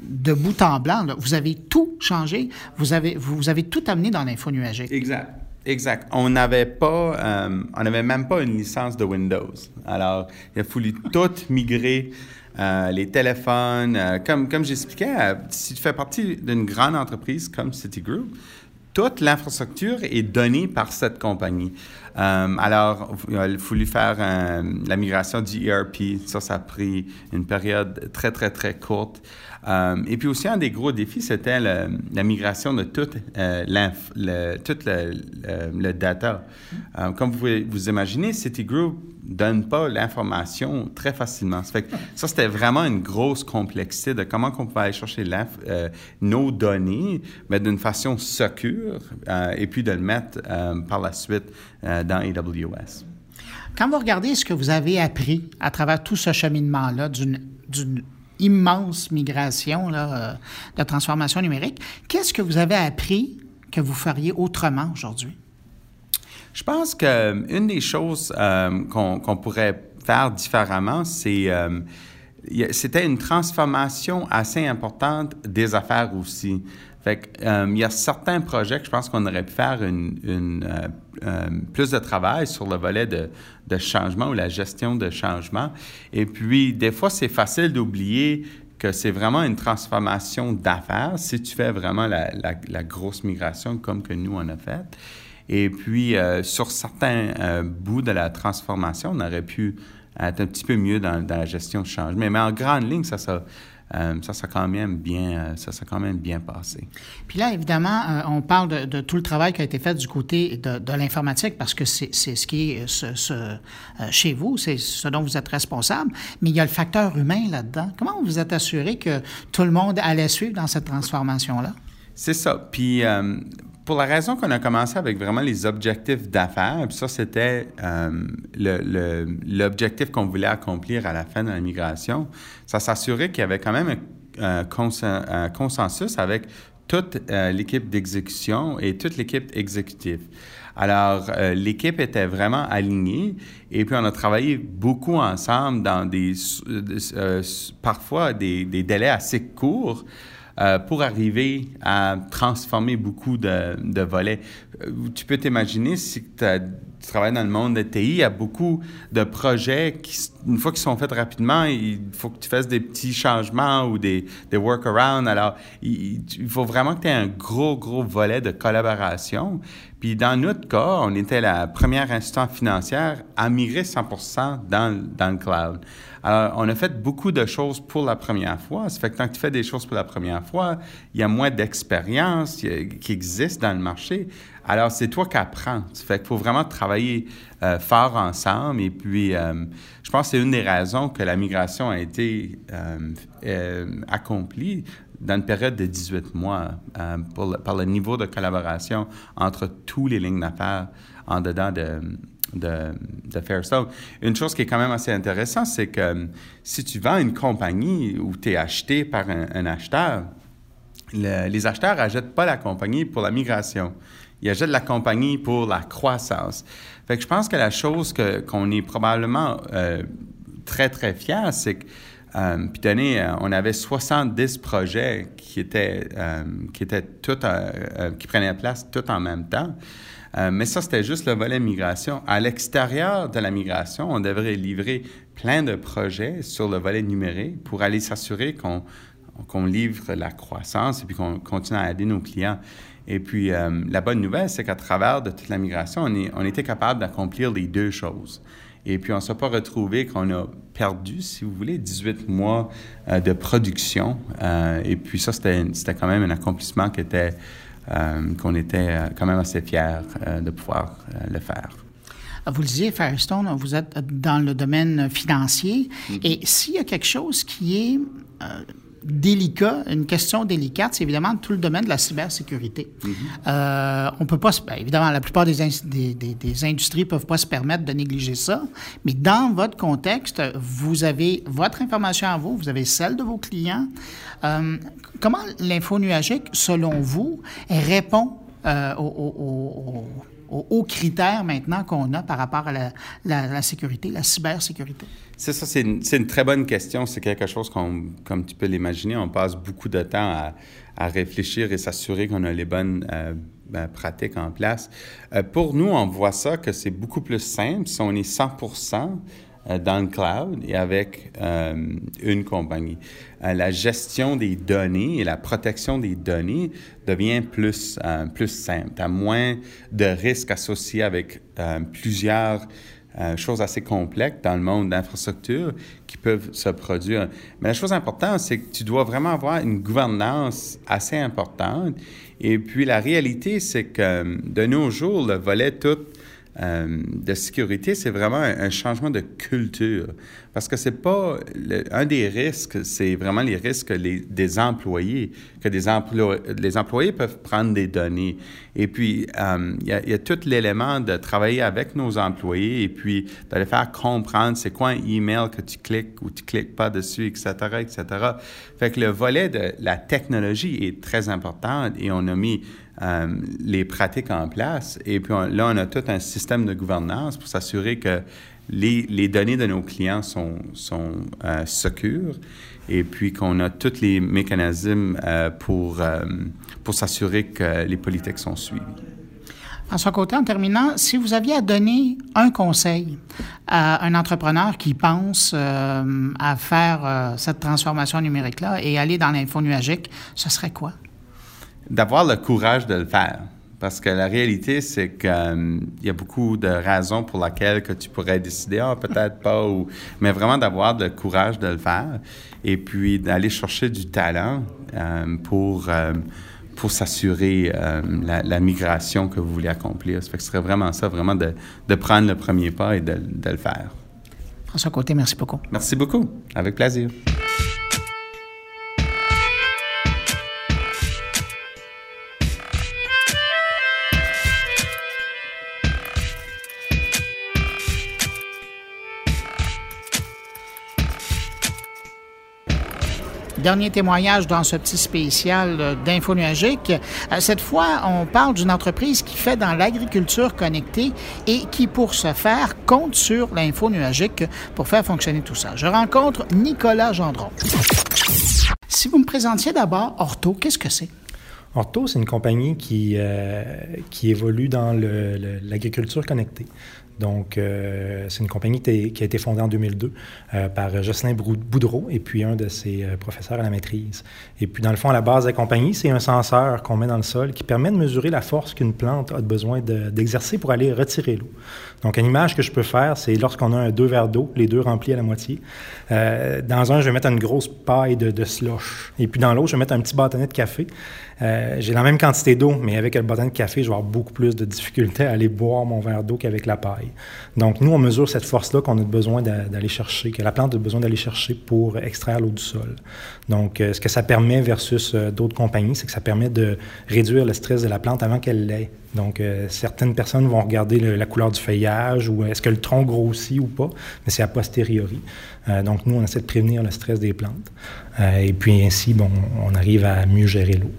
de bout en blanc. Vous avez tout changé. Vous avez, vous avez tout amené dans l'info nuagique. Exact. Exact. On n'avait pas, euh, on n'avait même pas une licence de Windows. Alors, il a fallu tout migrer. Euh, les téléphones, euh, comme, comme j'expliquais, si tu fais partie d'une grande entreprise comme Citigroup, toute l'infrastructure est donnée par cette compagnie. Alors, il a fallu faire la migration du ERP. Ça, ça a pris une période très, très, très courte. Euh, et puis aussi, un des gros défis, c'était la migration de toute, euh, le, tout le, data. Euh, comme vous vous imaginez, Citigroup ne donne pas l'information très facilement. Ça, ça c'était vraiment une grosse complexité de comment on pouvait aller chercher nos données, mais d'une façon secure, et puis de le mettre par la suite dans AWS. Quand vous regardez ce que vous avez appris à travers tout ce cheminement-là d'une immense migration là, euh, de transformation numérique. Qu'est-ce que vous avez appris que vous feriez autrement aujourd'hui? Je pense qu'une euh, des choses euh, qu'on pourrait faire différemment, c'est c'était une transformation assez importante des affaires aussi. Fait il y a certains projets que je pense qu'on aurait pu faire une, plus de travail sur le volet de, changement ou la gestion de changement. Et puis, des fois, c'est facile d'oublier que c'est vraiment une transformation d'affaires si tu fais vraiment la, grosse migration comme que nous, on a fait. Et puis, euh, sur certains euh, bouts de la transformation, on aurait pu être un petit peu mieux dans, dans la gestion de changement. Mais en grande ligne, ça, ça, euh, ça, ça quand même bien, euh, ça, ça quand même bien passé. Puis là, évidemment, euh, on parle de, tout le travail qui a été fait du côté de, l'informatique parce que c'est ce qui est ce, chez vous, c'est ce dont vous êtes responsable. Mais il y a le facteur humain là-dedans. Comment vous vous êtes assuré que tout le monde allait suivre dans cette transformation-là? C'est ça. Puis pour la raison qu'on a commencé avec vraiment les objectifs d'affaires, puis ça, c'était euh, l'objectif qu'on voulait accomplir à la fin de la migration, ça s'assurait qu'il y avait quand même un, consensus avec toute euh, l'équipe d'exécution et toute l'équipe exécutive. Alors, euh, l'équipe était vraiment alignée et puis on a travaillé beaucoup ensemble dans des, parfois des, des, délais assez courts euh, pour arriver à transformer beaucoup de, de volets. Euh, tu peux t'imaginer si tu travailles dans le monde de TI, il y a beaucoup de projets qui, une fois qu'ils sont faits rapidement, il faut que tu fasses des petits changements ou des, des workarounds. Alors, il, faut vraiment que tu aies un gros, gros volet de collaboration. Puis dans notre cas, on était la première instance financière à migrer 100 dans, dans le cloud. Alors, on a fait beaucoup de choses pour la première fois. Ça fait que quand tu fais des choses pour la première fois, il y a moins d'expérience qui existe dans le marché. Alors, c'est toi qui apprends. Ça fait qu'il faut vraiment travailler euh, fort ensemble. Et puis, euh, je pense que c'est une des raisons que la migration a été euh, accomplie dans une période de 18 mois par le niveau de collaboration entre tous les lignes d'affaires en dedans de, de, de, ça. Une chose qui est quand même assez intéressante, c'est que euh, si tu vends une compagnie où tu es acheté par un, acheteur, les acheteurs n'achètent pas la compagnie pour la migration. Ils achètent la compagnie pour la croissance. Fait que je pense que la chose qu'on est probablement euh, très, très fier, c'est que euh, puis donné, on avait 70 projets qui étaient, qui étaient tout, qui prenaient place tout en même temps. Euh, mais ça, c'était juste le volet migration. À l'extérieur de la migration, on devrait livrer plein de projets sur le volet numérique pour aller s'assurer qu'on qu'on livre la croissance et puis qu'on continue à aider nos clients. Et puis, euh, la bonne nouvelle, c'est qu'à travers de toute la migration, on, était capable d'accomplir les deux choses. Et puis, on ne s'est pas retrouvé qu'on a perdu, si vous voulez, 18 mois euh, de production. et puis, ça, c'était quand même un accomplissement qui était qu'on était euh, quand même assez fiers euh, de pouvoir le faire. Vous le disiez, Firestone, vous êtes dans le domaine financier. Mm-hmm. Et s'il y a quelque chose qui est délicat, une question délicate, c'est évidemment tout le domaine de la cybersécurité. Mm-hmm. euh, on peut pas, bien, évidemment, la plupart des, des, des, des, industries peuvent pas se permettre de négliger ça, mais dans votre contexte, vous avez votre information à vous, vous avez celle de vos clients. Euh, comment l'info nuagique, selon vous, répond euh, aux, critères maintenant qu'on a par rapport à la, sécurité, la cybersécurité? C'est ça, c'est une, très bonne question. C'est quelque chose qu'on, comme tu peux l'imaginer, on passe beaucoup de temps à, réfléchir et s'assurer qu'on a les bonnes euh, ben, pratiques en place. Euh, pour nous, on voit ça que c'est beaucoup plus simple si on est 100 euh, dans le cloud et avec une compagnie. la gestion des données et la protection des données devient plus, plus simple. Tu as moins de risques associés avec plusieurs euh, choses assez complexes dans le monde d'infrastructures qui peuvent se produire. Mais la chose importante, c'est que tu dois vraiment avoir une gouvernance assez importante. Et puis la réalité, c'est que de nos jours, le volet tout euh, de sécurité, c'est vraiment un, changement de culture. Parce que c'est pas un des risques, c'est vraiment les risques des employés, que des les employés peuvent prendre des données. Et puis, euh, il y, a tout l'élément de travailler avec nos employés et puis de les faire comprendre c'est quoi un email que tu cliques ou tu cliques pas dessus, etc., etc. Fait que le volet de la technologie est très important et on a mis euh, les pratiques en place. Et puis là, on a tout un système de gouvernance pour s'assurer que les, les, données de nos clients sont, sont euh, secures et puis qu'on a tous les mécanismes euh, pour, pour s'assurer que les politiques sont suivies. François Côté, en terminant, si vous aviez à donner un conseil à un entrepreneur qui pense à faire cette transformation numérique-là et aller dans l'info nuagique, ce serait quoi? D'avoir le courage de le faire. Parce que la réalité, c'est qu'il euh, y a beaucoup de raisons pour lesquelles que tu pourrais décider, ah, peut-être pas, ou... mais vraiment d'avoir le courage de le faire et puis d'aller chercher du talent pour pour s'assurer euh, la, migration que vous voulez accomplir. Ça fait que ce serait vraiment ça, vraiment de, de prendre le premier pas et de, de le faire. François Côté, merci beaucoup. Merci beaucoup. Avec plaisir. Dernier témoignage dans ce petit spécial euh, d'info nuagique. Euh, cette fois, on parle d'une entreprise qui fait dans l'agriculture connectée et qui, pour ce faire, compte sur l'info nuagique pour faire fonctionner tout ça. Je rencontre Nicolas Gendron. Si vous me présentiez d'abord Orto, qu'est-ce que c'est? Orto, c'est une compagnie qui, euh, qui évolue dans l'agriculture connectée. Donc, euh, c'est une compagnie qui a été fondée en 2002 euh, par Jocelyn Boudreau et puis un de ses euh, professeurs à la maîtrise. Et puis, dans le fond, à la base de la compagnie, c'est un senseur qu'on met dans le sol qui permet de mesurer la force qu'une plante a besoin d'exercer pour aller retirer l'eau. Donc, une image que je peux faire, c'est lorsqu'on a deux verres d'eau, les deux remplis à la moitié. dans un, je vais mettre une grosse paille de, de slush. Et puis, dans l'autre, je vais mettre un petit bâtonnet de café. Euh, j'ai la même quantité d'eau, mais avec le bâton de café, je vais avoir beaucoup plus de difficultés à aller boire mon verre d'eau qu'avec la paille. Donc, nous, on mesure cette force-là qu'on a besoin d'aller chercher, que la plante a besoin d'aller chercher pour extraire l'eau du sol. Donc, euh, ce que ça permet versus euh, d'autres compagnies, c'est que ça permet de réduire le stress de la plante avant qu'elle l'ait. Donc, certaines personnes vont regarder la couleur du feuillage ou est-ce que le tronc grossit ou pas, mais c'est a posteriori. donc, nous, on essaie de prévenir le stress des plantes. et puis, ainsi, bon, on arrive à mieux gérer l'eau.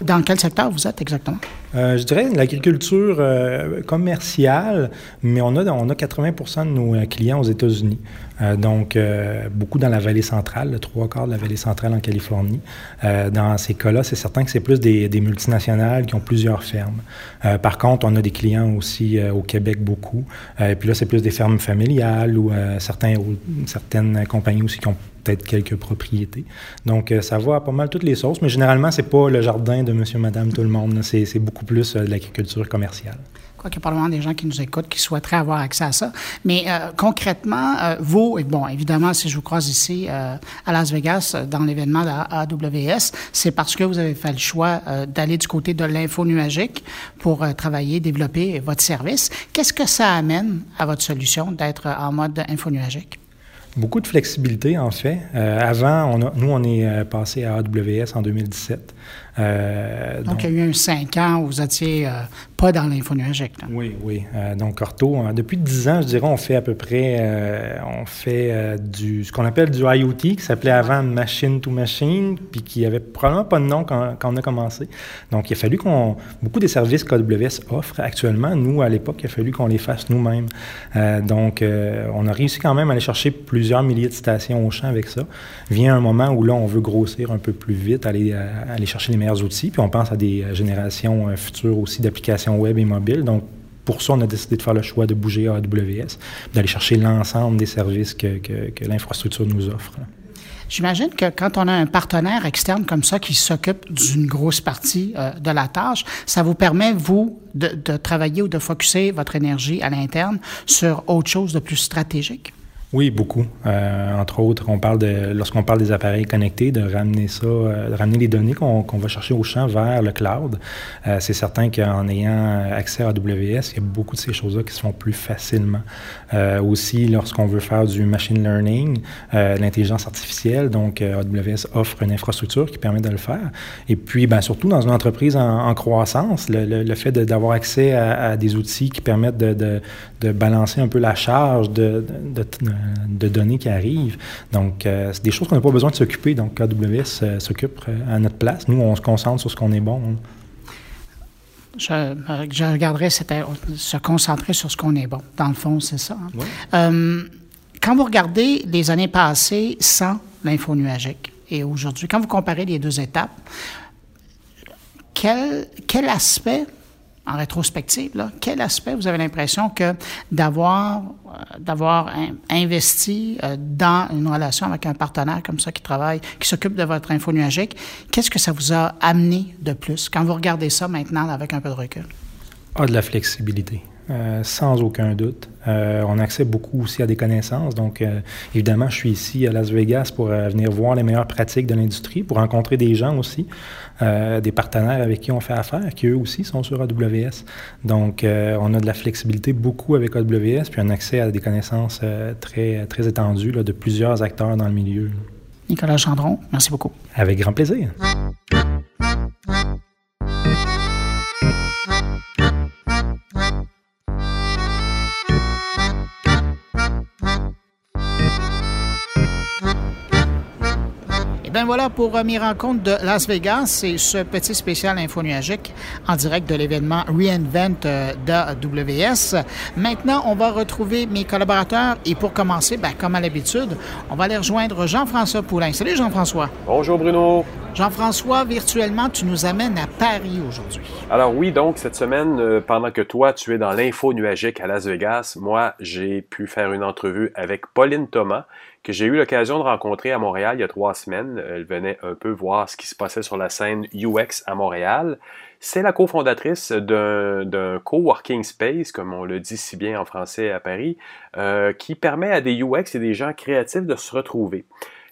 Dans quel secteur vous êtes exactement? Euh, je dirais l'agriculture euh, commerciale, mais on a, on a 80% de nos euh, clients aux États-Unis. donc, beaucoup dans la vallée centrale, le trois quarts de la vallée centrale en Californie. dans ces cas-là, c'est certain que c'est plus des, multinationales qui ont plusieurs fermes. par contre, on a des clients aussi au Québec beaucoup. et puis là, c'est plus des fermes familiales ou certains, certaines compagnies aussi qui ont peut-être quelques propriétés. Donc, ça va à pas mal toutes les sources, mais généralement, c'est pas le jardin de monsieur, madame, tout le monde. C'est beaucoup plus euh, de l'agriculture commerciale. Quoi qu'il y a probablement des gens qui nous écoutent qui souhaiteraient avoir accès à ça. Mais euh, concrètement, euh, vous, et bon, évidemment, si je vous croise ici à Las Vegas dans l'événement de la AWS, c'est parce que vous avez fait le choix d'aller du côté de l'info nuagique pour travailler, développer votre service. Qu'est-ce que ça amène à votre solution d'être en mode info nuagique? Beaucoup de flexibilité, en fait. avant, on nous, on est passé à AWS en 2017. Euh, donc, il y a eu un cinq ans où vous étiez euh, pas dans l'info Oui, oui. Euh, donc, Orto, depuis dix ans, je dirais, on fait à peu près, on fait du, ce qu'on appelle du IoT, qui s'appelait avant Machine to Machine, puis qui avait probablement pas de nom quand, quand on a commencé. Donc, il a fallu qu'on, beaucoup des services qu'AWS offre actuellement, nous, à l'époque, il a fallu qu'on les fasse nous-mêmes. donc, on a réussi quand même à aller chercher plusieurs milliers de stations au champ avec ça. Vient un moment où là, on veut grossir un peu plus vite, aller, aller chercher les outils. Puis on pense à des euh, générations euh, futures aussi d'applications web et mobiles. Donc, pour ça, on a décidé de faire le choix de bouger à AWS, d'aller chercher l'ensemble des services que, l'infrastructure nous offre. J'imagine que quand on a un partenaire externe comme ça qui s'occupe d'une grosse partie euh, de la tâche, ça vous permet, vous, de, de travailler ou de focuser votre énergie à l'interne sur autre chose de plus stratégique? Oui, beaucoup. Euh, entre autres, lorsqu'on parle des appareils connectés, de ramener ça, euh, de ramener les données qu'on, va chercher au champ vers le cloud. Euh, c'est certain qu'en ayant accès à AWS, il y a beaucoup de ces choses-là qui se font plus facilement. aussi, lorsqu'on veut faire du machine learning, l'intelligence artificielle, donc AWS offre une infrastructure qui permet de le faire. Et puis, ben, surtout dans une entreprise en, croissance, le, fait d'avoir accès à, des outils qui permettent de, balancer un peu la charge de, de de données qui arrivent. Donc, euh, c'est des choses qu'on n'a pas besoin de s'occuper. Donc, AWS euh, s'occupe euh, à notre place. Nous, on se concentre sur ce qu'on est bon. Je, je, regarderais se concentrer sur ce qu'on est bon. Dans le fond, c'est ça. Hein? quand vous regardez les années passées sans l'info nuagique et aujourd'hui, quand vous comparez les deux étapes, quel, quel aspect en rétrospective, quel aspect vous avez l'impression que d'avoir euh, d'avoir investi euh, dans une relation avec un partenaire comme ça qui travaille, qui s'occupe de votre info nuagique, qu'est-ce que ça vous a amené de plus quand vous regardez ça maintenant avec un peu de recul? Ah, de la flexibilité. Euh, sans aucun doute. Euh, on accède beaucoup aussi à des connaissances. Donc, euh, évidemment, je suis ici à Las Vegas pour venir voir les meilleures pratiques de l'industrie, pour rencontrer des gens aussi, des partenaires avec qui on fait affaire, qui eux aussi sont sur AWS. Donc, on a de la flexibilité beaucoup avec AWS, puis un accès à des connaissances très, très étendues de plusieurs acteurs dans le milieu. Nicolas Chandron, merci beaucoup. Avec grand plaisir. Ben voilà pour euh, mes rencontres de Las Vegas. C'est ce petit spécial info nuagique en direct de l'événement Reinvent euh, d'AWS. Maintenant, on va retrouver mes collaborateurs et pour commencer, ben, comme à l'habitude, on va aller rejoindre Jean-François Poulain. Salut Jean-François. Bonjour Bruno. Jean-François, virtuellement, tu nous amènes à Paris aujourd'hui. Alors oui, donc cette semaine, euh, pendant que toi, tu es dans l'info nuagique à Las Vegas, moi, j'ai pu faire une entrevue avec Pauline Thomas, que j'ai eu l'occasion de rencontrer à Montréal il y a trois semaines. Elle venait un peu voir ce qui se passait sur la scène UX à Montréal. C'est la cofondatrice d'un coworking space, comme on le dit si bien en français à Paris, euh, qui permet à des UX et des gens créatifs de se retrouver.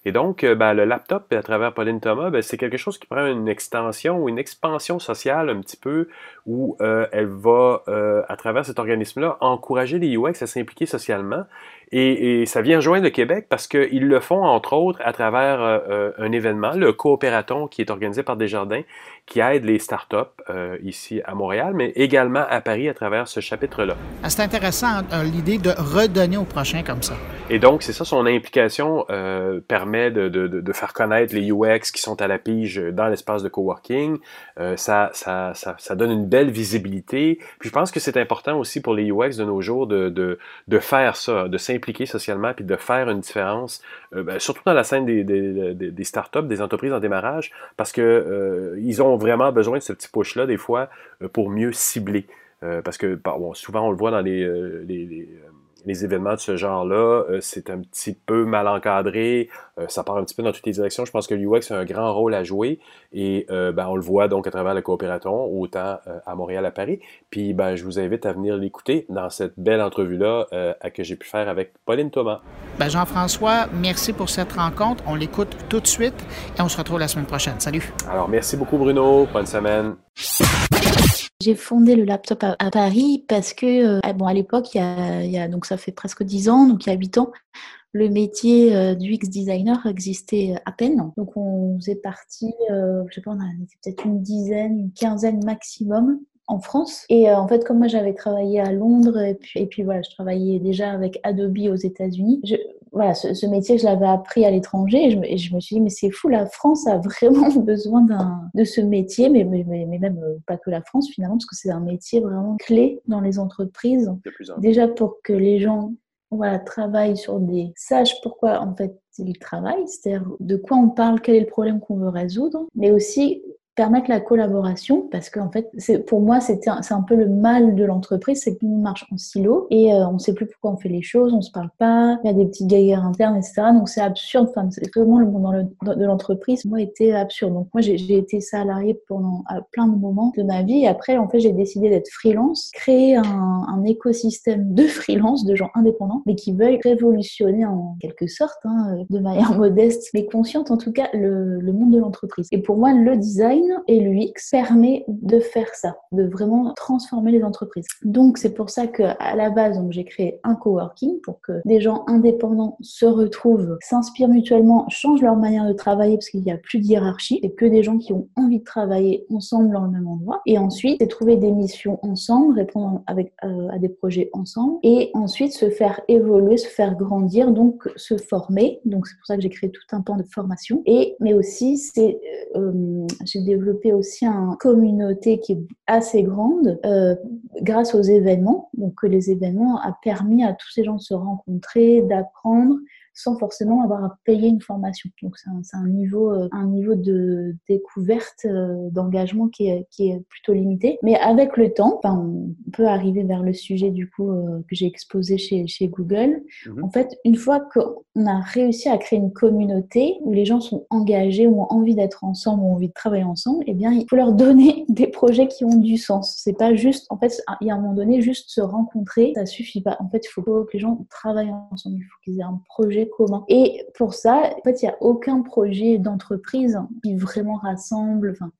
Et donc, euh, ben, le laptop, à travers Pauline Thomas, ben, c'est quelque chose qui prend une extension ou une expansion sociale un petit peu, où euh, elle va, à travers cet organisme-là, encourager les UX à s'impliquer socialement. Et, ça vient rejoindre le Québec parce qu'ils le font, entre autres, à travers euh, euh, un événement, le Coopératon, qui est organisé par Desjardins, qui aide les startups euh, ici à Montréal, mais également à Paris à travers ce chapitre-là. Ah, c'est intéressant, hein, l'idée de redonner au prochain comme ça. Et donc, c'est ça, son implication permet de, de, de, faire connaître les UX qui sont à la pige dans l'espace de coworking. ça, ça, ça, ça, donne une belle visibilité. Puis je pense que c'est important aussi pour les UX de nos jours de, de, de faire ça, de s'impliquer socialement puis de faire une différence, euh, ben, surtout dans la scène des, des, des, startups, des entreprises en démarrage, parce que euh, ils ont vraiment besoin de ce petit push-là des fois euh, pour mieux cibler. parce que bon, souvent on le voit dans les, les événements de ce genre-là, euh, c'est un petit peu mal encadré, euh, ça part un petit peu dans toutes les directions. Je pense que l'UX a un grand rôle à jouer et euh, ben, on le voit donc à travers le coopératon, autant à Montréal, à Paris. Puis ben, je vous invite à venir l'écouter dans cette belle entrevue-là que j'ai pu faire avec Pauline Thomas. Ben, Jean-François, merci pour cette rencontre. On l'écoute tout de suite et on se retrouve la semaine prochaine. Salut. Alors merci beaucoup Bruno, bonne semaine. J'ai fondé le laptop à, Paris parce que, euh, bon, à l'époque, il, y a, donc ça fait presque 10 ans, donc il y a 8 ans, le métier euh, du X designer existait à peine. Donc on faisait partie, euh, je sais pas, on était peut-être une dizaine, une quinzaine maximum en France. Et en fait, comme moi j'avais travaillé à Londres et puis, et puis voilà, je travaillais déjà avec Adobe aux États-Unis, voilà, ce, métier, je l'avais appris à l'étranger et je, me suis dit, mais c'est fou, la France a <laughs> vraiment besoin de ce métier, mais, mais, mais, même euh, pas que la France finalement, parce que c'est un métier vraiment clé dans les entreprises. Déjà pour que les gens voilà, travaillent sur des... sachent pourquoi en fait ils travaillent, c'est-à-dire de quoi on parle, quel est le problème qu'on veut résoudre, mais aussi permettre la collaboration parce qu'en fait c'est pour moi c'était c'est un peu le mal de l'entreprise c'est que monde marche en silo et euh, on sait plus pourquoi on fait les choses on se parle pas il y a des petites guerres internes etc donc c'est absurde. Enfin vraiment le monde de l'entreprise moi était absurde. Donc moi j'ai été salarié pendant à plein de moments de ma vie. Et après en fait j'ai décidé d'être freelance créer un, un, écosystème de freelance de gens indépendants mais qui veulent révolutionner en quelque sorte hein, de manière <laughs> modeste mais consciente en tout cas le, le monde de l'entreprise. Et pour moi le design et l'UX permet de faire ça, de vraiment transformer les entreprises. Donc c'est pour ça que à la base, j'ai créé un coworking pour que des gens indépendants se retrouvent, s'inspirent mutuellement, changent leur manière de travailler parce qu'il n'y a plus de hiérarchie et que des gens qui ont envie de travailler ensemble dans le même endroit. Et ensuite, c'est trouver des missions ensemble, répondre avec, euh, à des projets ensemble et ensuite se faire évoluer, se faire grandir, donc se former. Donc c'est pour ça que j'ai créé tout un pan de formation. Et mais aussi c'est euh, j'ai développer aussi une communauté qui est assez grande euh, grâce aux événements. Donc, les événements a permis à tous ces gens de se rencontrer, d'apprendre, sans forcément avoir à payer une formation. Donc c'est un, niveau, euh, un niveau de découverte, euh, d'engagement qui est, qui est plutôt limité. Mais avec le temps, on peut arriver vers le sujet du coup euh, que j'ai exposé chez, chez Google. Mhm. En fait, une fois qu'on a réussi à créer une communauté où les gens sont engagés, ont envie d'être ensemble, ont envie de travailler ensemble, eh bien, il faut leur <laughs> donner des projets qui ont du sens. C'est pas juste, en fait, il y a un moment donné, juste se rencontrer, ça suffit pas. En fait, il faut que les gens travaillent ensemble. Il faut qu'ils aient un projet commun. Et pour ça, en fait, il n'y a aucun projet d'entreprise qui vraiment rassemble. Enfin,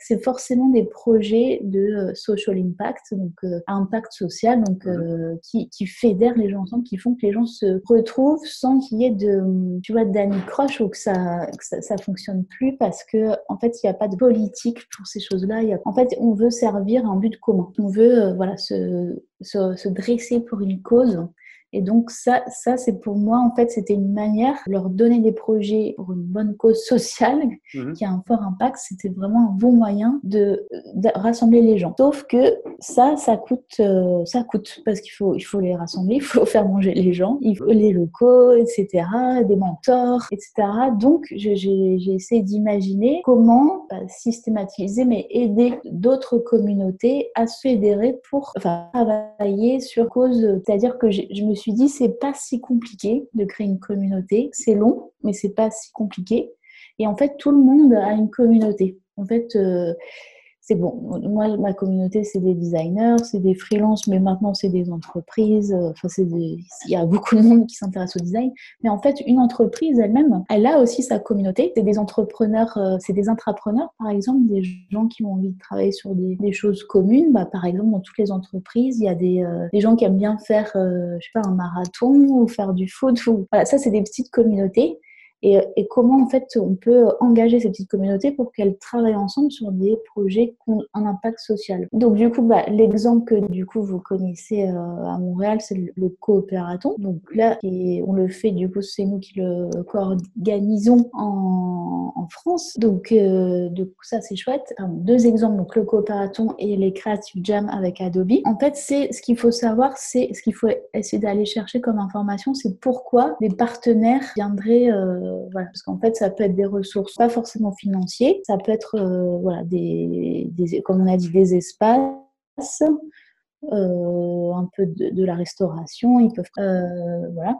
c'est forcément des projets de euh, social impact, donc euh, impact social, donc euh, qui, qui, fédèrent les gens ensemble, qui font que les gens se retrouvent sans qu'il y ait de, tu vois, d'anicroche ou que ça, que ça, ça, fonctionne plus parce que en fait il n'y a pas de politique pour ces choses-là. Il y a, en fait, on veut servir un but commun. On veut, voilà, se, se, se dresser pour une cause et donc ça, ça c'est pour moi en fait c'était une manière de leur donner des projets pour une bonne cause sociale mhm. qui a un fort impact. C'était vraiment un bon moyen de, rassembler les gens. Sauf que ça, ça coûte, euh, ça coûte parce qu'il faut, il faut les rassembler, il faut <laughs> faire manger les gens, il faut les locaux, etc., des mentors, etc. Donc j'ai essayé d'imaginer comment bah, systématiser mais aider d'autres communautés à se fédérer pour enfin, travailler sur cause. C'est-à-dire que je me suis dit, c'est pas si compliqué de créer une communauté. C'est long, mais c'est pas si compliqué. Et en fait, tout le monde a une communauté. En fait, euh, c'est bon. Moi, ma communauté, c'est des designers, c'est des freelances, mais maintenant, c'est des entreprises. Enfin, c'est il y a beaucoup de monde qui s'intéresse au design. Mais en fait, une entreprise elle-même, elle a aussi sa communauté. C'est des entrepreneurs, euh, c'est des intrapreneurs, par exemple, des gens qui ont envie de travailler sur des, choses communes. Bah, par exemple, dans toutes les entreprises, il y a des, euh, des gens qui aiment bien faire, euh, je sais pas, un marathon ou faire du foot. Voilà, ça, c'est des petites communautés et, et, comment en fait on peut engager ces petites communautés pour qu'elles travaillent ensemble sur des projets qui ont un impact social. Donc du coup, bah, l'exemple que du coup vous connaissez euh, à Montréal, c'est le, coopératon. Donc là, et on le fait du coup, c'est nous qui le co-organisons en, en, France. Donc euh, coup, ça c'est chouette. deux exemples, donc le coopératon et les Creative Jam avec Adobe. En fait, c'est ce qu'il faut savoir, c'est ce qu'il faut essayer d'aller chercher comme information, c'est pourquoi des partenaires viendraient euh, voilà, parce qu'en fait, ça peut être des ressources pas forcément financières, ça peut être euh, voilà, des, comme on a dit, des espaces, euh, un peu de, la restauration, ils peuvent euh, voilà.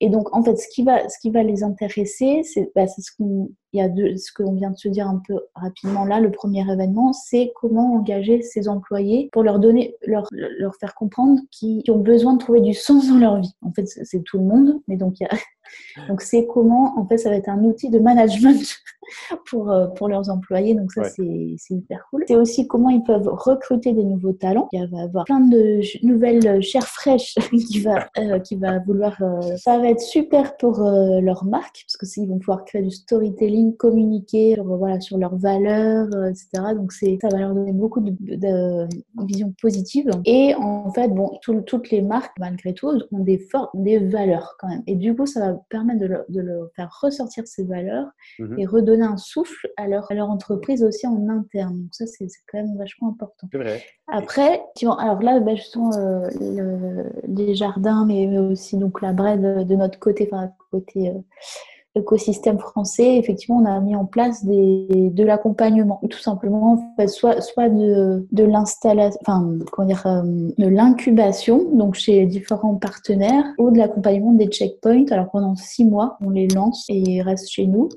Et donc en fait, ce qui va, ce qui va les intéresser, c'est bah, ce qu'on il y a deux, ce qu'on vient de se dire un peu rapidement là, le premier événement, c'est comment engager ces employés pour leur donner, leur, leur faire comprendre qu'ils ont besoin de trouver du sens dans leur vie. En fait, c'est tout le monde, mais donc il y a <laughs> donc c'est comment, en fait, ça va être un outil de management <laughs> pour, euh, pour leurs employés. Donc ça, c'est hyper cool. C'est aussi comment ils peuvent recruter des nouveaux talents. Il va y avoir plein de nouvelles chairs fraîches <laughs> qui va, euh, qui va vouloir... Euh, ça va être super pour leur marque, parce que ils vont pouvoir créer du storytelling, communiquer sur, voilà, sur leurs valeurs, etc. Donc ça va leur donner beaucoup de, de, vision positive. Et en fait, bon, toutes les marques, malgré tout, ont des, des valeurs quand même. Et du coup, ça va permettre de, leur faire ressortir ces valeurs mhm. et redonner un souffle à leur, à leur entreprise aussi en interne. Donc ça, c'est quand même vachement important. Vrai. Après, alors là, bah, justement, euh, les jardins, mais aussi donc la braide de notre côté, enfin côté euh, écosystème français, effectivement, on a mis en place des, de l'accompagnement, tout simplement, soit, soit de, de l'installation, enfin, comment dire, euh, de l'incubation, donc chez différents partenaires, ou de l'accompagnement des checkpoints. Alors pendant six mois, on les lance et ils restent chez nous,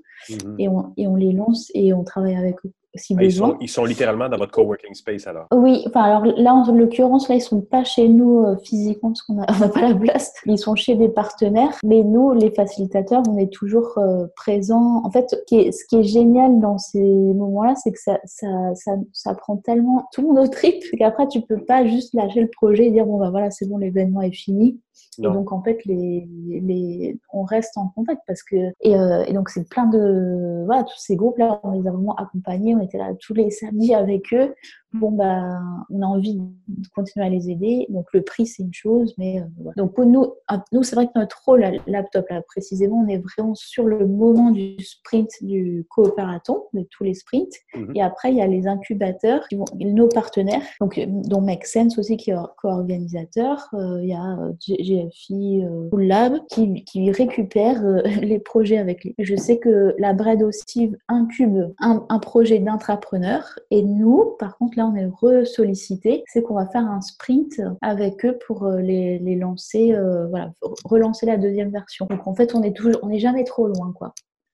et, on, et on les lance et on travaille avec eux ah, ils, sont, ils, sont, littéralement dans votre coworking space alors. Oui, enfin alors là en l'occurrence là ils sont pas chez nous euh, physiquement parce qu'on n'a <laughs> pas la place. Ils sont chez des partenaires, mais nous les facilitateurs on est toujours euh, présents. En fait, ce qui, est, ce qui est génial dans ces moments-là, c'est que ça, ça, ça, ça, prend tellement tout le monde au trip <laughs> qu'après tu peux pas juste lâcher le projet et dire bon bah voilà c'est bon l'événement est fini. Et donc en fait, les, les, on reste en contact parce que et, euh, et donc c'est plein de voilà tous ces groupes là, on les a vraiment accompagnés, on était là tous les samedis avec eux bon, bah, on a envie de continuer à les aider. Donc, le prix, c'est une chose, mais euh, voilà. Donc, pour nous, nous c'est vrai que notre rôle à Laptop, là, précisément, on est vraiment sur le moment du sprint du coopératon, de tous les sprints. Mhm. Et après, il y a les incubateurs, qui vont, nos partenaires, donc, euh, dont Make Sense aussi, qui est co-organisateur. Euh, il y a GFI, euh, Full Lab, qui, qui récupère <laughs> les projets avec lui. Je sais que la Bread aussi incube un, un projet d'intrapreneur. Et nous, par contre, là, on est re-sollicité. C'est qu'on va faire un sprint avec eux pour euh, les, les lancer, euh, voilà, relancer la deuxième version. Donc, en fait, on est toujours, on n'est jamais trop loin, quoi.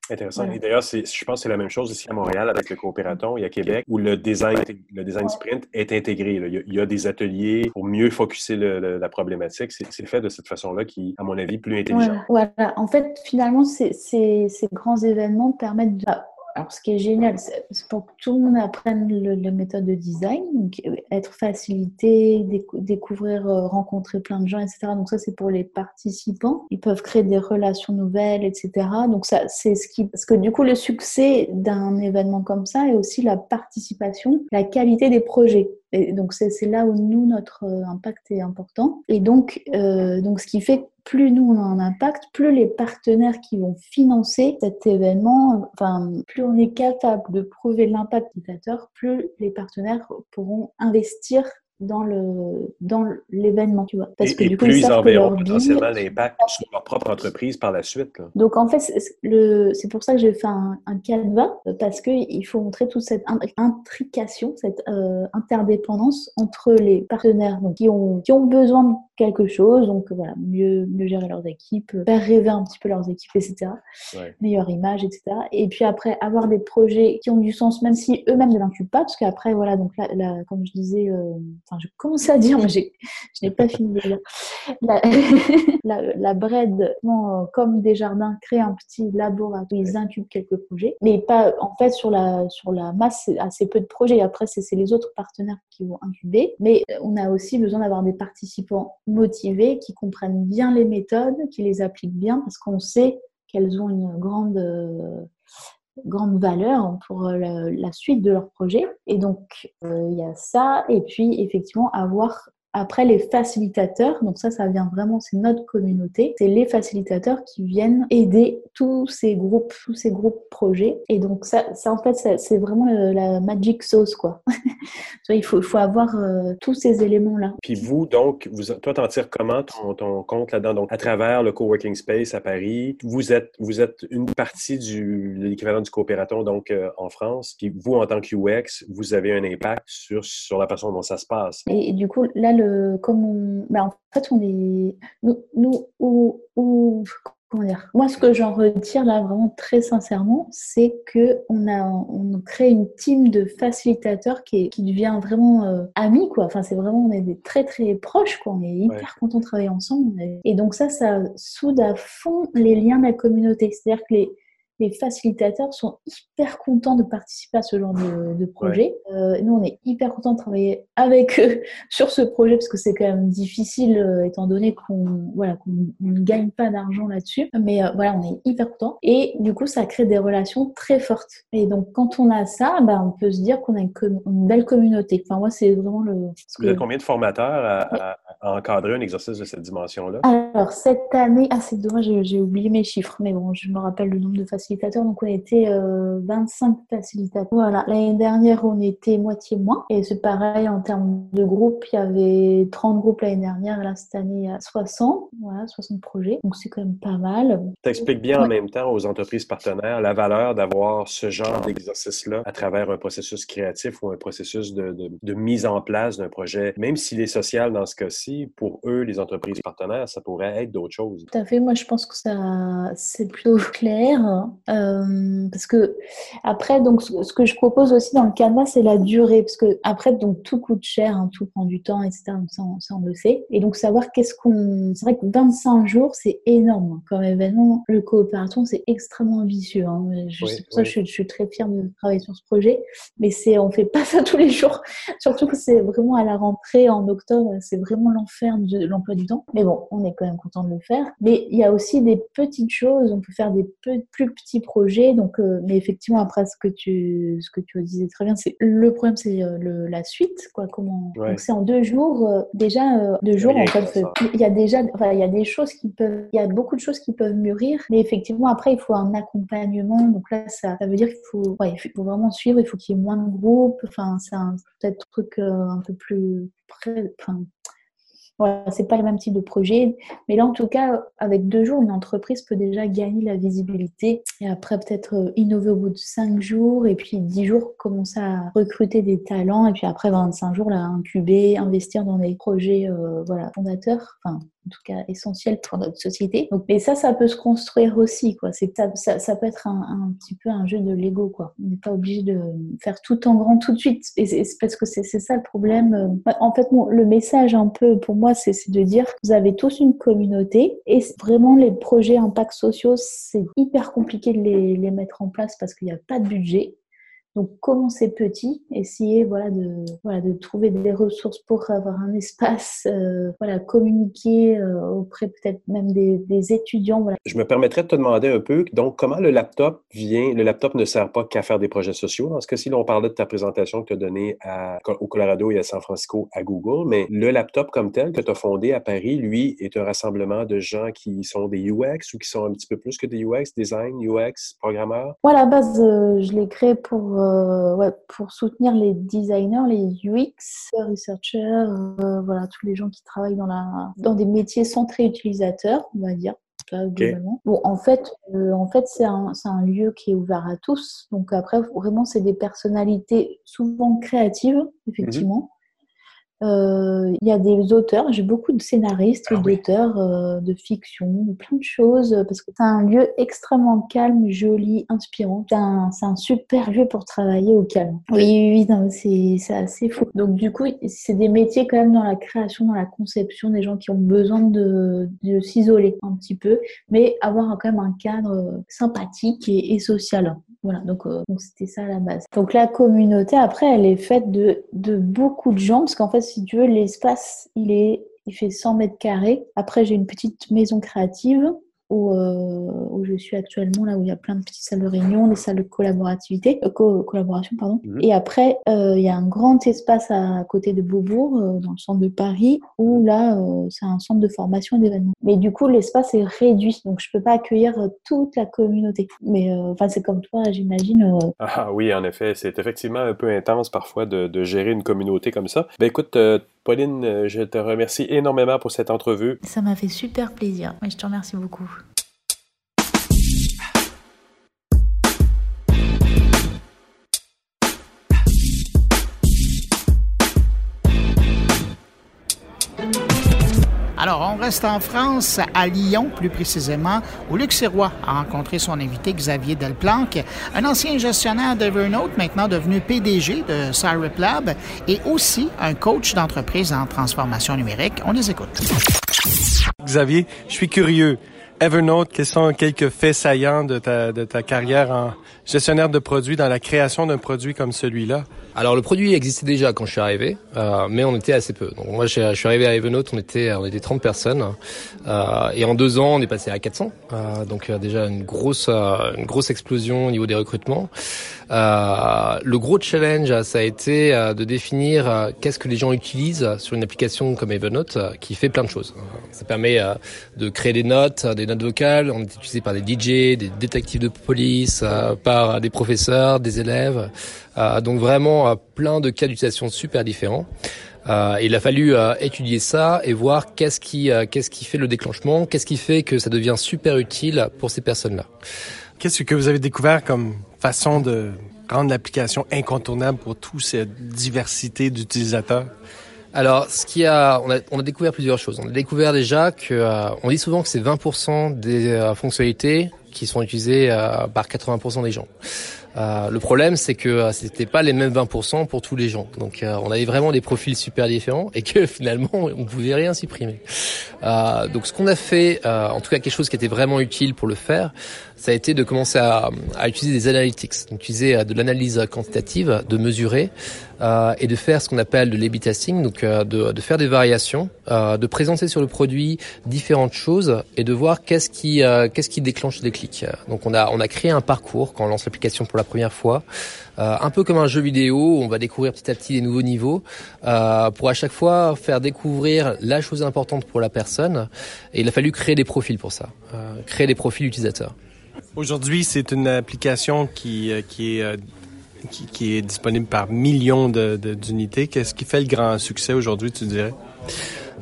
Intéressant. Voilà. Et d'ailleurs, je pense que c'est la même chose ici à Montréal avec le coopératon et à Québec, où le design, le design sprint est intégré. là. Il y, a, il y a des ateliers pour mieux focuser le- le- la problématique. C'est c'est fait de cette façon-là qui, à mon avis, plus intelligent. Voilà, voilà. En fait, finalement, ces, ces, ces grands événements permettent de... Alors, ce qui est génial, c'est pour que tout le monde apprenne la méthode de design, donc euh, être facilité, décou- découvrir, euh, rencontrer plein de gens, etc. Donc ça, c'est pour les participants. Ils peuvent créer des relations nouvelles, etc. Donc ça, c'est ce qui... Parce que du coup, le succès d'un événement comme ça est aussi la participation, la qualité des projets. Et donc c'est là où nous, notre euh, impact est important. Et donc, donc ce qui fait plus nous on a un impact, plus les partenaires qui vont financer cet événement, enfin, plus on est capable de prouver l'impact utilisateur, plus les partenaires pourront investir dans le dans l'événement, tu vois. Parce Et, que et du coup, plus ils ils savent en que verront leur potentiellement l'impact sur leur propre entreprise par la suite. là. donc en fait, c'est- pour ça que j'ai fait un, un canevas, parce qu'il faut montrer toute cette in- intrication, cette euh, interdépendance entre les partenaires donc, qui, ont, qui ont besoin de quelque chose, donc voilà, mieux, mieux gérer leurs équipes, euh, faire rêver un petit peu leurs équipes, etc. Ouais. Meilleure image, etc. Et puis après, avoir des projets qui ont du sens, même si eux-mêmes ne l'incubent pas, parce qu'après, voilà, donc là, là, comme je disais, euh, enfin, je commençais à dire, mais je n'ai pas fini de dire. La, <laughs> la, la bon, euh, comme Desjardins, crée un petit laboratoire où ils incubent quelques projets, mais pas, en fait, sur la, sur la masse, c'est assez peu de projets. Après, c'est c'est les autres partenaires qui vont incuber. Mais euh, on a aussi besoin d'avoir des participants motivés qui comprennent bien les méthodes, qui les appliquent bien, parce qu'on sait qu'elles ont une grande. euh, grande valeur pour euh, la, suite de leur projet. Et donc, euh, il y a ça. Et puis, effectivement, avoir après les facilitateurs, donc ça, ça vient vraiment, c'est notre communauté, c'est les facilitateurs qui viennent aider tous ces groupes, tous ces groupes projets. Et donc ça, ça en fait, c'est vraiment le- la magic sauce, quoi. <laughs> Il faut, il faut avoir euh, tous ces éléments-là. Puis vous, donc, vous, toi, t'en tires comment ton, ton compte là-dedans? Donc, à travers le coworking space à Paris, vous êtes, vous êtes une partie du de l'équivalent du coopératon, donc euh, en France. Puis vous, en tant que UX, vous avez un impact sur, sur la façon dont ça se passe. Et, et du coup, là, le, comme on, bah, en fait, on est, nous, nous ou, ou- comment dire, moi, ce que j'en retire là, vraiment très sincèrement, c'est que on a, on crée une team de facilitateurs qui, est- qui devient vraiment euh, amis, quoi. Enfin, c'est vraiment, on est des très très proches, quoi. On est hyper Ouais. contents de travailler ensemble. Et, et donc ça, ça soude à fond les liens de la communauté. C'est-à-dire que les les facilitateurs sont hyper contents de participer à ce genre de, de projet. Euh, nous, on est hyper contents de travailler avec eux <laughs> sur ce projet parce que c'est quand même difficile euh, étant donné qu'on voilà, qu'on on ne gagne pas d'argent là-dessus. Mais euh, voilà, on est hyper contents. Et du coup, ça crée des relations très fortes. Et donc, quand on a ça, bah, on peut se dire qu'on a une, belle communauté. Enfin, moi, c'est vraiment le... Vous que- êtes combien de formateurs à, à- à encadrer un exercice de cette dimension-là? Alors, cette année, ah, c'est dommage, j'ai oublié mes chiffres, mais bon, je me rappelle le nombre de facilitateurs. Donc, on était euh, 25 facilitateurs. Voilà, l'année dernière, on était moitié moins. Et c'est pareil en termes de groupe. Il y avait 30 groupes l'année dernière. Là, cette année, il y a 60. Voilà, 60 projets. Donc, c'est quand même pas mal. T'expliques bien en même temps aux entreprises partenaires la valeur d'avoir ce genre d'exercice-là à travers un processus créatif ou un processus de, de- de mise en place d'un projet. Même s'il est social dans ce cas-ci, pour eux, les entreprises partenaires, ça pourrait être d'autres choses. Tout à fait. Moi, je pense que ça, c'est plutôt <laughs> clair. Euh, parce que, après, donc, ce que je propose aussi dans le canevas, c'est la durée. Parce que, après, donc, tout coûte cher, hein, tout prend du temps, etc. Ça, on, ça, on le sait. Et donc, savoir qu'est-ce qu'on. C'est vrai que 25 jours, c'est énorme comme événement. Le coopération, c'est extrêmement ambitieux. hein. Je- Oui, c'est pour ça que je, suis- je suis très fière de travailler sur ce projet. Mais c'est, on fait pas <laughs> ça tous les jours. Surtout que c'est vraiment à la rentrée en octobre, c'est vraiment l'enfer de l'emploi du temps. Mais bon, on est quand même content de le faire. Mais il y a aussi des petites choses. On peut faire des plus petits petits projets. Donc, euh, mais effectivement, après, ce que tu, ce que tu disais très bien, c'est le problème, c'est euh, la suite, quoi. Comment Donc, c'est en deux jours. Euh, déjà, deux jours, en fait, il y a déjà, enfin, il y a des choses qui peuvent, il y a beaucoup de choses qui peuvent mûrir, mais effectivement, après, il faut un accompagnement. Donc là, ça, ça veut dire qu'il faut, ouais, il faut vraiment suivre. Il faut qu'il y ait moins de groupes. Enfin, c'est un peut-être truc un peu plus près, enfin, voilà, c'est pas le même type de projet. Mais là, en tout cas, avec deux jours, une entreprise peut déjà gagner la visibilité et après peut-être euh, innover au bout de cinq jours et puis dix jours, commencer à recruter des talents et puis après 25 jours, là, incuber, investir dans des projets euh, voilà, fondateurs. Enfin, en tout cas essentiel pour notre société. Donc, mais ça, ça peut se construire aussi, quoi. Ça, ça, peut être un, petit peu un jeu de Lego, quoi. On n'est pas obligé de faire tout en grand tout de suite. Et c'est parce que c'est ça le problème. En fait, le message un peu pour moi, c'est de dire vous avez tous une communauté et vraiment les projets impact sociaux, c'est hyper compliqué de les, les mettre en place parce qu'il n'y a pas de budget. Donc, commencer petit, essayer voilà, de, voilà, de trouver des ressources pour avoir un espace, euh, voilà, communiquer euh, auprès peut-être même des, des, étudiants. Voilà. Je me permettrais de te demander un peu, donc, comment le laptop vient, le laptop ne sert pas qu'à faire des projets sociaux. Dans ce cas-ci, on parlait de ta présentation que tu as donnée à, au Colorado et à San Francisco à Google, mais le laptop comme tel que tu as fondé à Paris, lui, est un rassemblement de gens qui sont des UX ou qui sont un petit peu plus que des UX, design, UX, programmeurs? Moi, à la base, euh, je l'ai créé pour euh, ouais, pour soutenir les designers, les UX, researchers, euh, voilà, tous les gens qui travaillent dans, la, dans des métiers centrés utilisateurs, on va dire. Bon, en fait, euh, en fait c'est un, un, lieu qui est ouvert à tous. Donc après, vraiment, c'est des personnalités souvent créatives, effectivement, euh, il y a des auteurs, j'ai beaucoup de scénaristes, ah d'auteurs euh, de fiction, de plein de choses, parce que c'est un lieu extrêmement calme, joli, inspirant. C'est un, un, super lieu pour travailler au calme. Oui, oui, c'est assez fou. Donc du coup, c'est des métiers quand même dans la création, dans la conception, des gens qui ont besoin de, de s'isoler un petit peu, mais avoir quand même un cadre sympathique et, et social. Voilà, donc euh, c'était ça la base. Donc la communauté, après, elle est faite de, de beaucoup de gens, parce qu'en fait, si tu veux, l'espace, il est il fait 100 mètres carrés. Après, j'ai une petite maison créative où, euh, où, je suis actuellement, là où il y a plein de petites salles de réunion, des salles de collaborativité, euh, collaboration, pardon. Mhm. Et après, euh, il y a un grand espace à, côté de Beaubourg, euh, dans le centre de Paris, où là, euh, c'est un centre de formation et d'événements. Mais du coup, l'espace est réduit, donc je peux pas accueillir toute la communauté. Mais enfin, c'est comme toi, j'imagine. <laughs> Ah oui, en effet, c'est effectivement un peu intense parfois de, de, gérer une communauté comme ça. Ben écoute, Pauline, euh, je te remercie énormément pour cette entrevue. Ça m'a fait super plaisir. Je te remercie beaucoup. Alors, on reste en France, à Lyon plus précisément, où Luc Sirois a rencontré son invité Xavier Delplanque, un ancien gestionnaire d'Evernote, maintenant devenu PDG de Cyrep Lab, et aussi un coach d'entreprise en transformation numérique. On les écoute. Xavier, je suis curieux. Evernote, quels sont quelques faits saillants de ta, de ta carrière en gestionnaire de produits dans la création d'un produit comme celui-là? Alors le produit existait déjà quand je suis arrivé, euh, mais on était assez peu. Donc moi je suis arrivé à Evernote, on était on était 30 personnes, euh, et en deux ans on est passé à 400. Euh, donc déjà une grosse une grosse explosion au niveau des recrutements. le gros challenge ça a été de définir qu'est-ce que les gens utilisent sur une application comme Evernote qui fait plein de choses. Ça permet de créer des notes, des notes vocales. On est utilisé par des DJ, des détectives de police, par des professeurs, des élèves. Euh, donc vraiment euh, plein de cas d'utilisation super différents. Euh, il a fallu euh, étudier ça et voir qu'est-ce qui qu'est-ce qui fait le déclenchement, qu'est-ce qui fait que ça devient super utile pour ces personnes-là. Qu'est-ce que vous avez découvert comme façon de rendre l'application incontournable pour toute cette diversité d'utilisateurs? Alors, ce qui a, on a, on a découvert plusieurs choses. On a découvert déjà que, on dit souvent que c'est 20% des fonctionnalités qui sont utilisées par 80% des gens. Euh, le problème, c'est que euh, c'était pas les mêmes 20% pour tous les gens. Donc, euh, on avait vraiment des profils super différents et que <laughs> finalement, on pouvait rien supprimer. Euh, donc, ce qu'on a fait, en tout cas quelque chose qui était vraiment utile pour le faire, ça a été de commencer à, à utiliser des analytics, donc utiliser de l'analyse quantitative, de mesurer euh, et de faire ce qu'on appelle de l'A-B testing, donc euh, de, de, faire des variations, euh, de présenter sur le produit différentes choses et de voir qu'est-ce qui qu'est-ce qui déclenche des clics. Donc on a on a créé un parcours quand on lance l'application pour la première fois. un peu comme un jeu vidéo, où on va découvrir petit à petit des nouveaux niveaux pour à chaque fois faire découvrir la chose importante pour la personne. Et il a fallu créer des profils pour ça, créer des profils utilisateurs. Aujourd'hui, c'est une application qui, qui est qui, est disponible par millions d'unités. Qu'est-ce qui fait le grand succès aujourd'hui, tu dirais?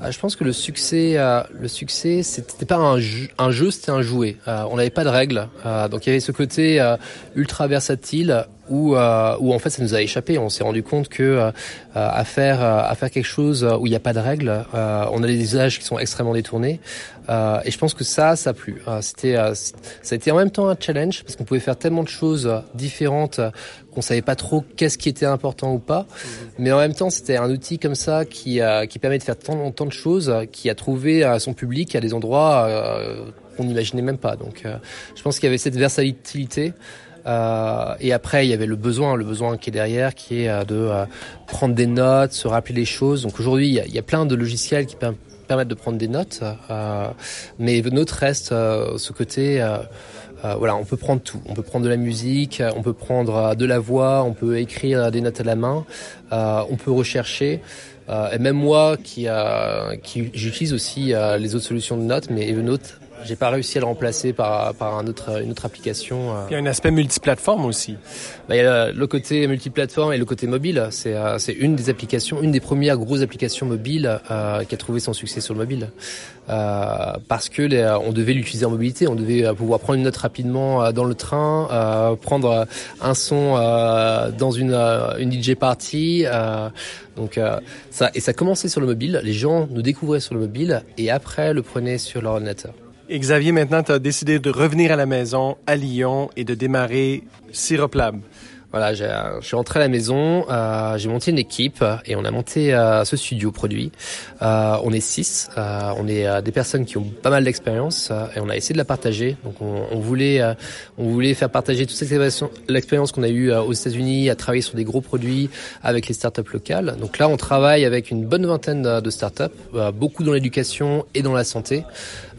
Euh, je pense que le succès, euh, le succès, c'était pas un jeu, c'était un jouet. Euh, on n'avait pas de règles, donc il y avait ce côté ultra versatile où, où en fait ça nous a échappé. On s'est rendu compte que à faire à faire quelque chose où il n'y a pas de règles, on a des usages qui sont extrêmement détournés. et je pense que ça, ça a plu. c'était ça a été en même temps un challenge parce qu'on pouvait faire tellement de choses différentes qu'on savait pas trop qu'est-ce qui était important ou pas. Mais en même temps, c'était un outil comme ça qui, qui permet de faire tant, tant de choses, qui a trouvé son public à des endroits euh, qu'on n'imaginait même pas. Donc, euh, je pense qu'il y avait cette versatilité. Euh, et après, il y avait le besoin, le besoin qui est derrière, qui est de prendre des notes, se rappeler les choses. Donc aujourd'hui, il, y a, plein de logiciels qui permettent de prendre des notes, mais notre reste ce côté euh, voilà, on peut prendre tout. On peut prendre de la musique, on peut prendre euh, de la voix, on peut écrire des notes à la main, euh, on peut rechercher. et même moi, qui, qui j'utilise aussi les autres solutions de notes, mais Evernote j'ai pas réussi à le remplacer par, par un autre, une autre application. Il y a un aspect multiplateforme aussi. Bah, il y a le côté multiplateforme et le côté mobile. C'est, c'est une des applications, une des premières grosses applications mobiles euh, qui a trouvé son succès sur le mobile. Euh, parce que les, on devait l'utiliser en mobilité, on devait pouvoir prendre une note rapidement euh, dans le train, euh, prendre un son euh, dans une, une DJ party. donc ça et ça commençait sur le mobile. Les gens nous découvraient sur le mobile et après le prenaient sur leur ordinateur. Xavier, maintenant, tu as décidé de revenir à la maison, à Lyon, et de démarrer Syrup Lab. Voilà, je suis rentré à la maison, euh, j'ai monté une équipe et on a monté euh, ce studio produit. Euh, on est six, euh, on est euh, des personnes qui ont pas mal d'expérience et on a essayé de la partager. Donc on, on voulait, on voulait faire partager toute cette l'expérience qu'on a eue aux États-Unis à travailler sur des gros produits avec les startups locales. Donc là, on travaille avec une bonne vingtaine de startups, beaucoup dans l'éducation et dans la santé.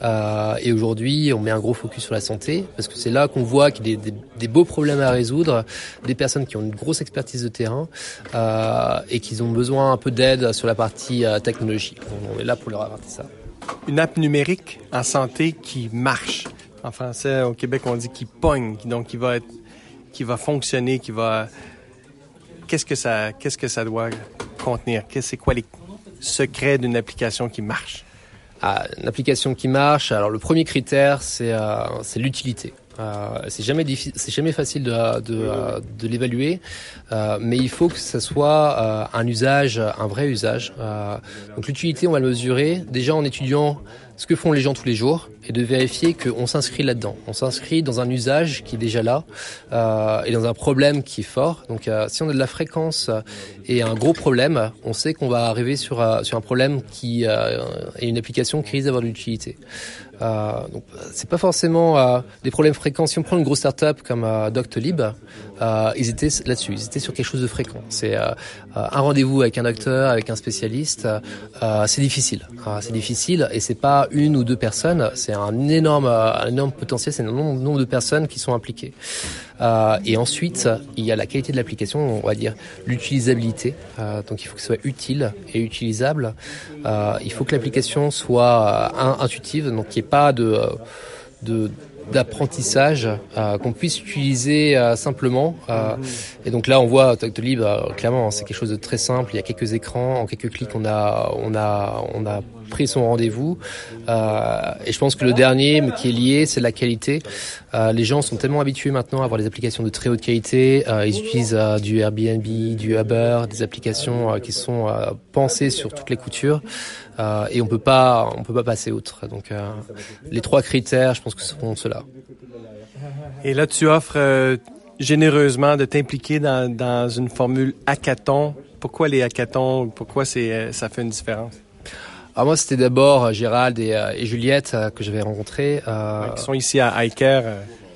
Euh, et aujourd'hui, on met un gros focus sur la santé parce que c'est là qu'on voit qu'il y a des, des, des, beaux problèmes à résoudre, des qui ont une grosse expertise de terrain euh, et qui ont besoin un peu d'aide sur la partie euh, technologique. On est là pour leur apporter ça. Une app numérique en santé qui marche. En français, au Québec, on dit qui pogne, donc qui va être, qui va fonctionner, qui va. Qu'est-ce que ça, qu'est-ce que ça doit contenir? C'est quoi les secrets d'une application qui marche? Ah, une application qui marche. Alors le premier critère, c'est euh, l'utilité. Euh, c'est jamais c'est jamais facile de, de, euh, de l'évaluer, euh, mais il faut que ce soit euh, un usage, un vrai usage. donc l'utilité, on va le mesurer déjà en étudiant ce que font les gens tous les jours et de vérifier qu'on s'inscrit là-dedans. On s'inscrit dans un usage qui est déjà là euh, et dans un problème qui est fort. Donc euh, si on a de la fréquence et un gros problème, on sait qu'on va arriver sur, euh, sur un problème qui est une application qui risque d'avoir de l'utilité. Euh, donc c'est pas forcément euh, des problèmes fréquents. Si on prend une grosse startup comme euh, Doctolib, ils étaient là-dessus, ils étaient sur quelque chose de fréquent. C'est un rendez-vous avec un docteur, avec un spécialiste, c'est difficile. c'est difficile et c'est pas une ou deux personnes, c'est un énorme, un énorme potentiel, c'est un nombre, nombre de personnes qui sont impliquées. Euh, et ensuite, il y a la qualité de l'application, on va dire l'utilisabilité. Euh, donc il faut que ce soit utile et utilisable. Euh, il faut que l'application soit intuitive, donc qu'il n'y ait pas de, d'apprentissage qu'on puisse utiliser simplement. Et donc là, on voit Doctolib, clairement, c'est quelque chose de très simple. Il y a quelques écrans, en quelques clics, on a, on a, on a pris son rendez-vous. et je pense que le dernier qui est lié, c'est la qualité. les gens sont tellement habitués maintenant à avoir des applications de très haute qualité. ils utilisent du Airbnb, du Uber, des applications qui sont pensées sur toutes les coutures. Euh, et on peut pas, on peut pas passer outre. Donc euh, les trois critères, je pense que ce seront ceux-là. Et là, tu offres euh, généreusement de t'impliquer dans, dans une formule hackathon. Pourquoi les hackathons? Pourquoi c'est, ça fait une différence? Alors moi, c'était d'abord Gérald et, et Juliette que j'avais rencontrés. Euh, qui sont ici à iCare.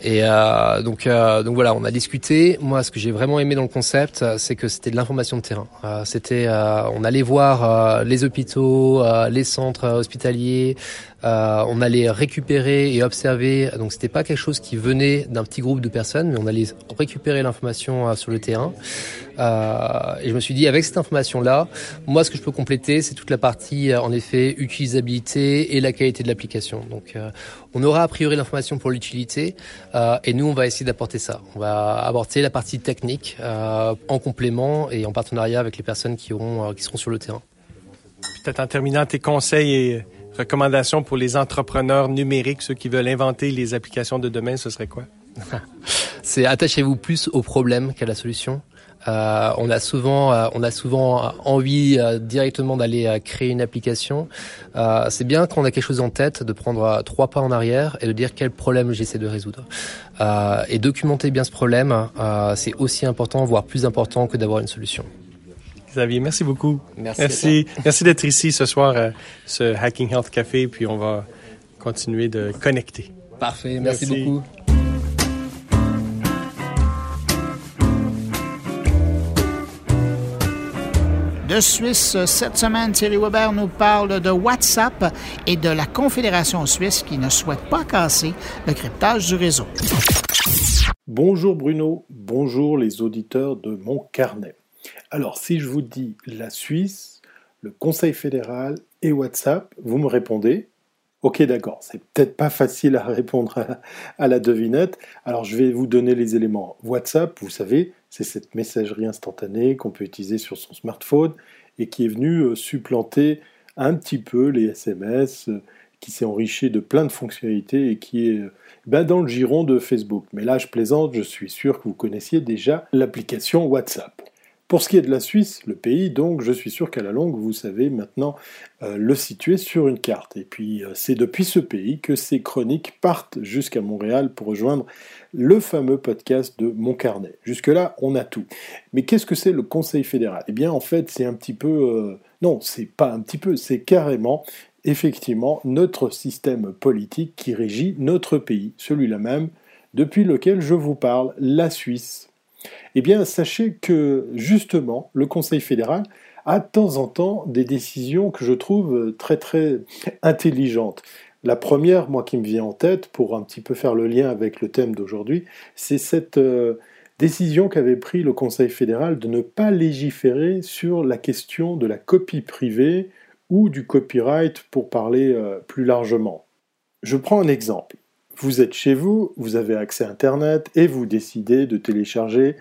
Et euh, donc, euh, donc voilà, on a discuté. Moi, ce que j'ai vraiment aimé dans le concept, c'est que c'était de l'information de terrain. Euh, c'était, on allait voir les hôpitaux, les centres hospitaliers, on allait récupérer et observer. Donc, c'était pas quelque chose qui venait d'un petit groupe de personnes, mais on allait récupérer l'information sur le terrain. et je me suis dit, avec cette information-là, moi, ce que je peux compléter, c'est toute la partie, en effet, utilisabilité et la qualité de l'application. Donc, on aura a priori l'information pour l'utilité. Euh, et nous, on va essayer d'apporter ça. On va apporter la partie technique euh, en complément et en partenariat avec les personnes qui, auront, euh, qui seront sur le terrain. Peut-être en terminant, tes conseils et recommandations pour les entrepreneurs numériques, ceux qui veulent inventer les applications de demain, ce serait quoi? <laughs> C'est attachez-vous plus au problème qu'à la solution. Euh, on a souvent, euh, on a souvent envie euh, directement d'aller créer une application. c'est bien quand on a quelque chose en tête de prendre trois pas en arrière et de dire quel problème j'essaie de résoudre. et documenter bien ce problème, c'est aussi important, voire plus important que d'avoir une solution. Xavier, merci beaucoup. Merci. Merci, merci d'être ici ce soir, ce Hacking Health Café, puis on va continuer de connecter. Parfait, merci. beaucoup. de Suisse. Cette semaine, Thierry Weber nous parle de WhatsApp et de la Confédération suisse qui ne souhaite pas casser le cryptage du réseau. Bonjour Bruno, bonjour les auditeurs de mon carnet. Alors si je vous dis la Suisse, le Conseil fédéral et WhatsApp, vous me répondez Ok, d'accord, c'est peut-être pas facile à répondre à, la devinette. Alors je vais vous donner les éléments. WhatsApp, vous savez, c'est cette messagerie instantanée qu'on peut utiliser sur son smartphone et qui est venue euh, supplanter un petit peu les SMS, euh, qui s'est enrichi de plein de fonctionnalités et qui est euh, ben, dans le giron de Facebook. Mais là, je plaisante, je suis sûr que vous connaissiez déjà l'application WhatsApp. Pour ce qui est de la Suisse, le pays, donc, je suis sûr qu'à la longue, vous savez maintenant le situer sur une carte. Et puis, c'est depuis ce pays que ces chroniques partent jusqu'à Montréal pour rejoindre le fameux podcast de Mon Carnet. Jusque-là, on a tout. Mais qu'est-ce que c'est le Conseil fédéral? Eh bien, en fait, c'est un petit peu... Euh, non, c'est pas un petit peu, c'est carrément, effectivement, notre système politique qui régit notre pays, celui-là même, depuis lequel je vous parle, la Suisse. Eh bien, sachez que, justement, le Conseil fédéral a de temps en temps des décisions que je trouve très très intelligentes. La première, moi, qui me vient en tête, pour un petit peu faire le lien avec le thème d'aujourd'hui, c'est cette euh, décision qu'avait pris le Conseil fédéral de ne pas légiférer sur la question de la copie privée ou du copyright pour parler euh, plus largement. Je prends un exemple. Vous êtes chez vous, vous avez accès à Internet et vous décidez de télécharger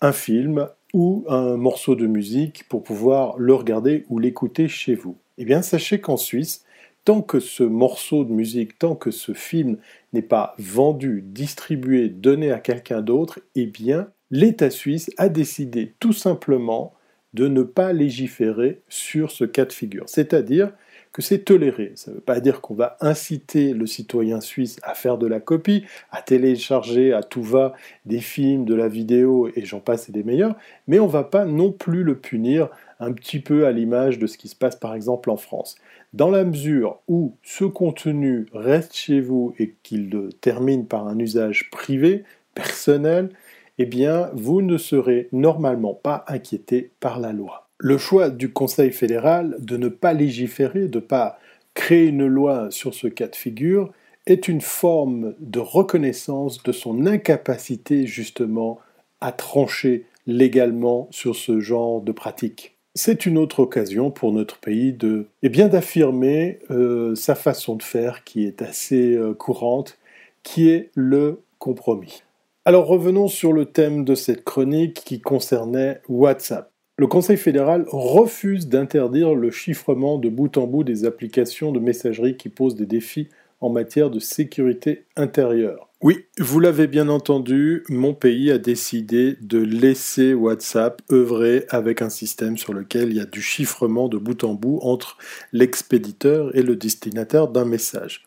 un film ou un morceau de musique pour pouvoir le regarder ou l'écouter chez vous. Eh bien, sachez qu'en Suisse, tant que ce morceau de musique, tant que ce film n'est pas vendu, distribué, donné à quelqu'un d'autre, eh bien, l'État suisse a décidé tout simplement de ne pas légiférer sur ce cas de figure. C'est-à-dire que c'est toléré. Ça ne veut pas dire qu'on va inciter le citoyen suisse à faire de la copie, à télécharger à tout va des films, de la vidéo, et j'en passe et des meilleurs, mais on ne va pas non plus le punir un petit peu à l'image de ce qui se passe par exemple en France. Dans la mesure où ce contenu reste chez vous et qu'il termine par un usage privé, personnel, eh bien, vous ne serez normalement pas inquiété par la loi. Le choix du Conseil fédéral de ne pas légiférer, de ne pas créer une loi sur ce cas de figure, est une forme de reconnaissance de son incapacité justement à trancher légalement sur ce genre de pratique c'est une autre occasion pour notre pays de, eh bien, d'affirmer euh, sa façon de faire qui est assez euh, courante, qui est le compromis. Alors revenons sur le thème de cette chronique qui concernait WhatsApp. Le Conseil fédéral refuse d'interdire le chiffrement de bout en bout des applications de messagerie qui posent des défis en matière de sécurité intérieure. Oui, vous l'avez bien entendu, mon pays a décidé de laisser WhatsApp œuvrer avec un système sur lequel il y a du chiffrement de bout en bout entre l'expéditeur et le destinataire d'un message.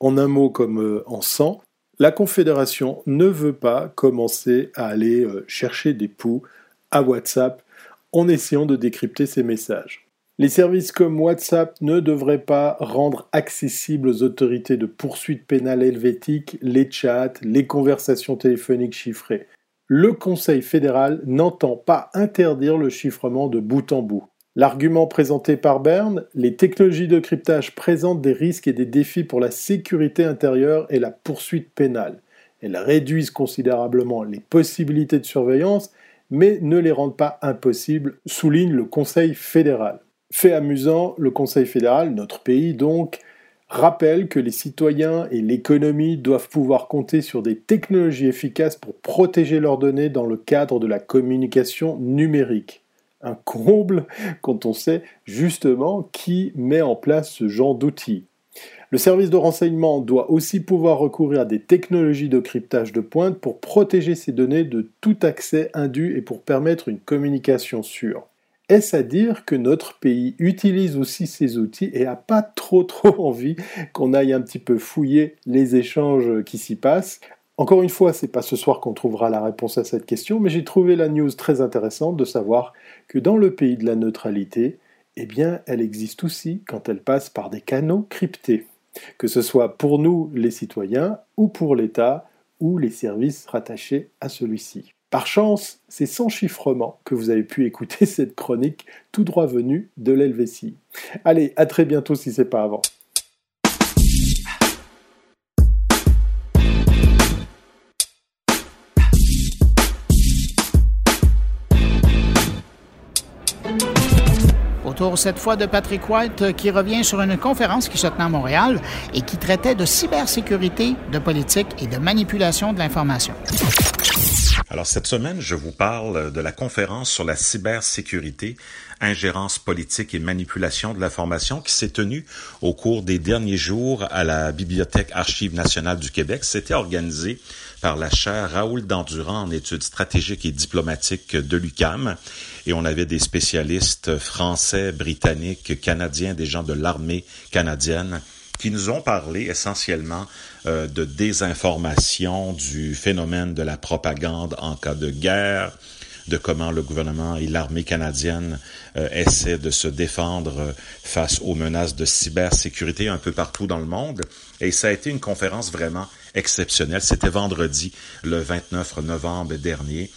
En un mot comme euh, en 100, la Confédération ne veut pas commencer à aller euh, chercher des poux à WhatsApp en essayant de décrypter ces messages. Les services comme WhatsApp ne devraient pas rendre accessibles aux autorités de poursuite pénale helvétique les chats, les conversations téléphoniques chiffrées. Le Conseil fédéral n'entend pas interdire le chiffrement de bout en bout. L'argument présenté par Berne, les technologies de cryptage présentent des risques et des défis pour la sécurité intérieure et la poursuite pénale. Elles réduisent considérablement les possibilités de surveillance, mais ne les rendent pas impossibles, souligne le Conseil fédéral. Fait amusant, le Conseil fédéral, notre pays donc, rappelle que les citoyens et l'économie doivent pouvoir compter sur des technologies efficaces pour protéger leurs données dans le cadre de la communication numérique. Un comble quand on sait justement qui met en place ce genre d'outils. Le service de renseignement doit aussi pouvoir recourir à des technologies de cryptage de pointe pour protéger ces données de tout accès indu et pour permettre une communication sûre. Est-ce à dire que notre pays utilise aussi ces outils et n'a pas trop trop <laughs> envie qu'on aille un petit peu fouiller les échanges qui s'y passent? Encore une fois, c'est pas ce soir qu'on trouvera la réponse à cette question, mais j'ai trouvé la news très intéressante de savoir que dans le pays de la neutralité, eh bien, elle existe aussi quand elle passe par des canaux cryptés, que ce soit pour nous les citoyens ou pour l'État ou les services rattachés à celui-ci. Par chance, c'est sans chiffrement que vous avez pu écouter <laughs> cette chronique tout droit venue de l'Helvétie. Allez, à très bientôt si c'est pas avant. Cette fois de Patrick White euh, qui revient sur une conférence qui se tenait à Montréal et qui traitait de cybersécurité, de politique et de manipulation de l'information. Alors cette semaine, je vous parle de la conférence sur la cybersécurité, ingérence politique et manipulation de l'information qui s'est tenue au cours des derniers jours à la Bibliothèque Archives nationales du Québec. C'était organisé par la chaire Raoul Dandurand en études stratégiques et diplomatiques de l'UCAM. Et on avait des spécialistes français, britanniques, canadiens, des gens de l'armée canadienne qui nous ont parlé essentiellement euh, de désinformation, du phénomène de la propagande en cas de guerre, de comment le gouvernement et l'armée canadienne euh, essaient de se défendre euh, face aux menaces de cybersécurité un peu partout dans le monde. Et ça a été une conférence vraiment exceptionnelle. C'était vendredi, le 29 novembre dernier.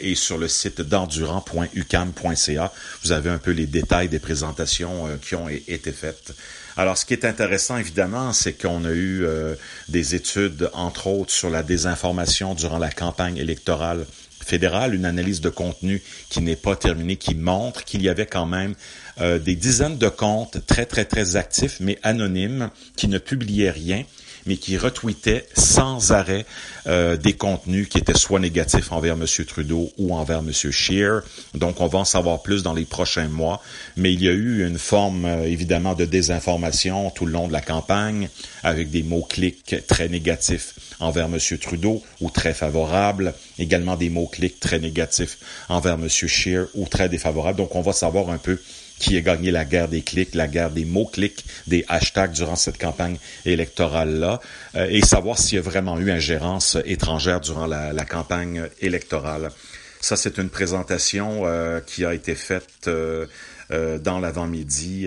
et sur le site d'endurant.ucam.ca, vous avez un peu les détails des présentations qui ont été faites. Alors, ce qui est intéressant, évidemment, c'est qu'on a eu euh, des études, entre autres, sur la désinformation durant la campagne électorale fédérale, une analyse de contenu qui n'est pas terminée, qui montre qu'il y avait quand même euh, des dizaines de comptes très, très, très actifs, mais anonymes, qui ne publiaient rien mais qui retweetait sans arrêt euh, des contenus qui étaient soit négatifs envers M. Trudeau ou envers M. Scheer. Donc, on va en savoir plus dans les prochains mois. Mais il y a eu une forme, euh, évidemment, de désinformation tout le long de la campagne, avec des mots-clics très négatifs envers M. Trudeau ou très favorables, également des mots-clics très négatifs envers M. Scheer ou très défavorables. Donc, on va savoir un peu qui a gagné la guerre des clics, la guerre des mots-clics, des hashtags durant cette campagne électorale-là, euh, et savoir s'il y a vraiment eu ingérence étrangère durant la, campagne électorale. Ça, c'est une présentation euh, qui a été faite euh, dans l'avant-midi,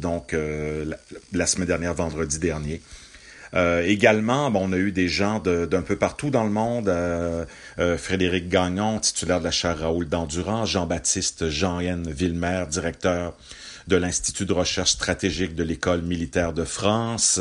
donc la, semaine dernière, vendredi dernier. Euh, également, bon, on a eu des gens d'un peu partout dans le monde. Euh, euh, Frédéric Gagnon, titulaire de la chaire Raoul d'Endurance, Jean-Baptiste Jean-Yann Villemer, directeur de l'Institut de recherche stratégique de l'École militaire de France,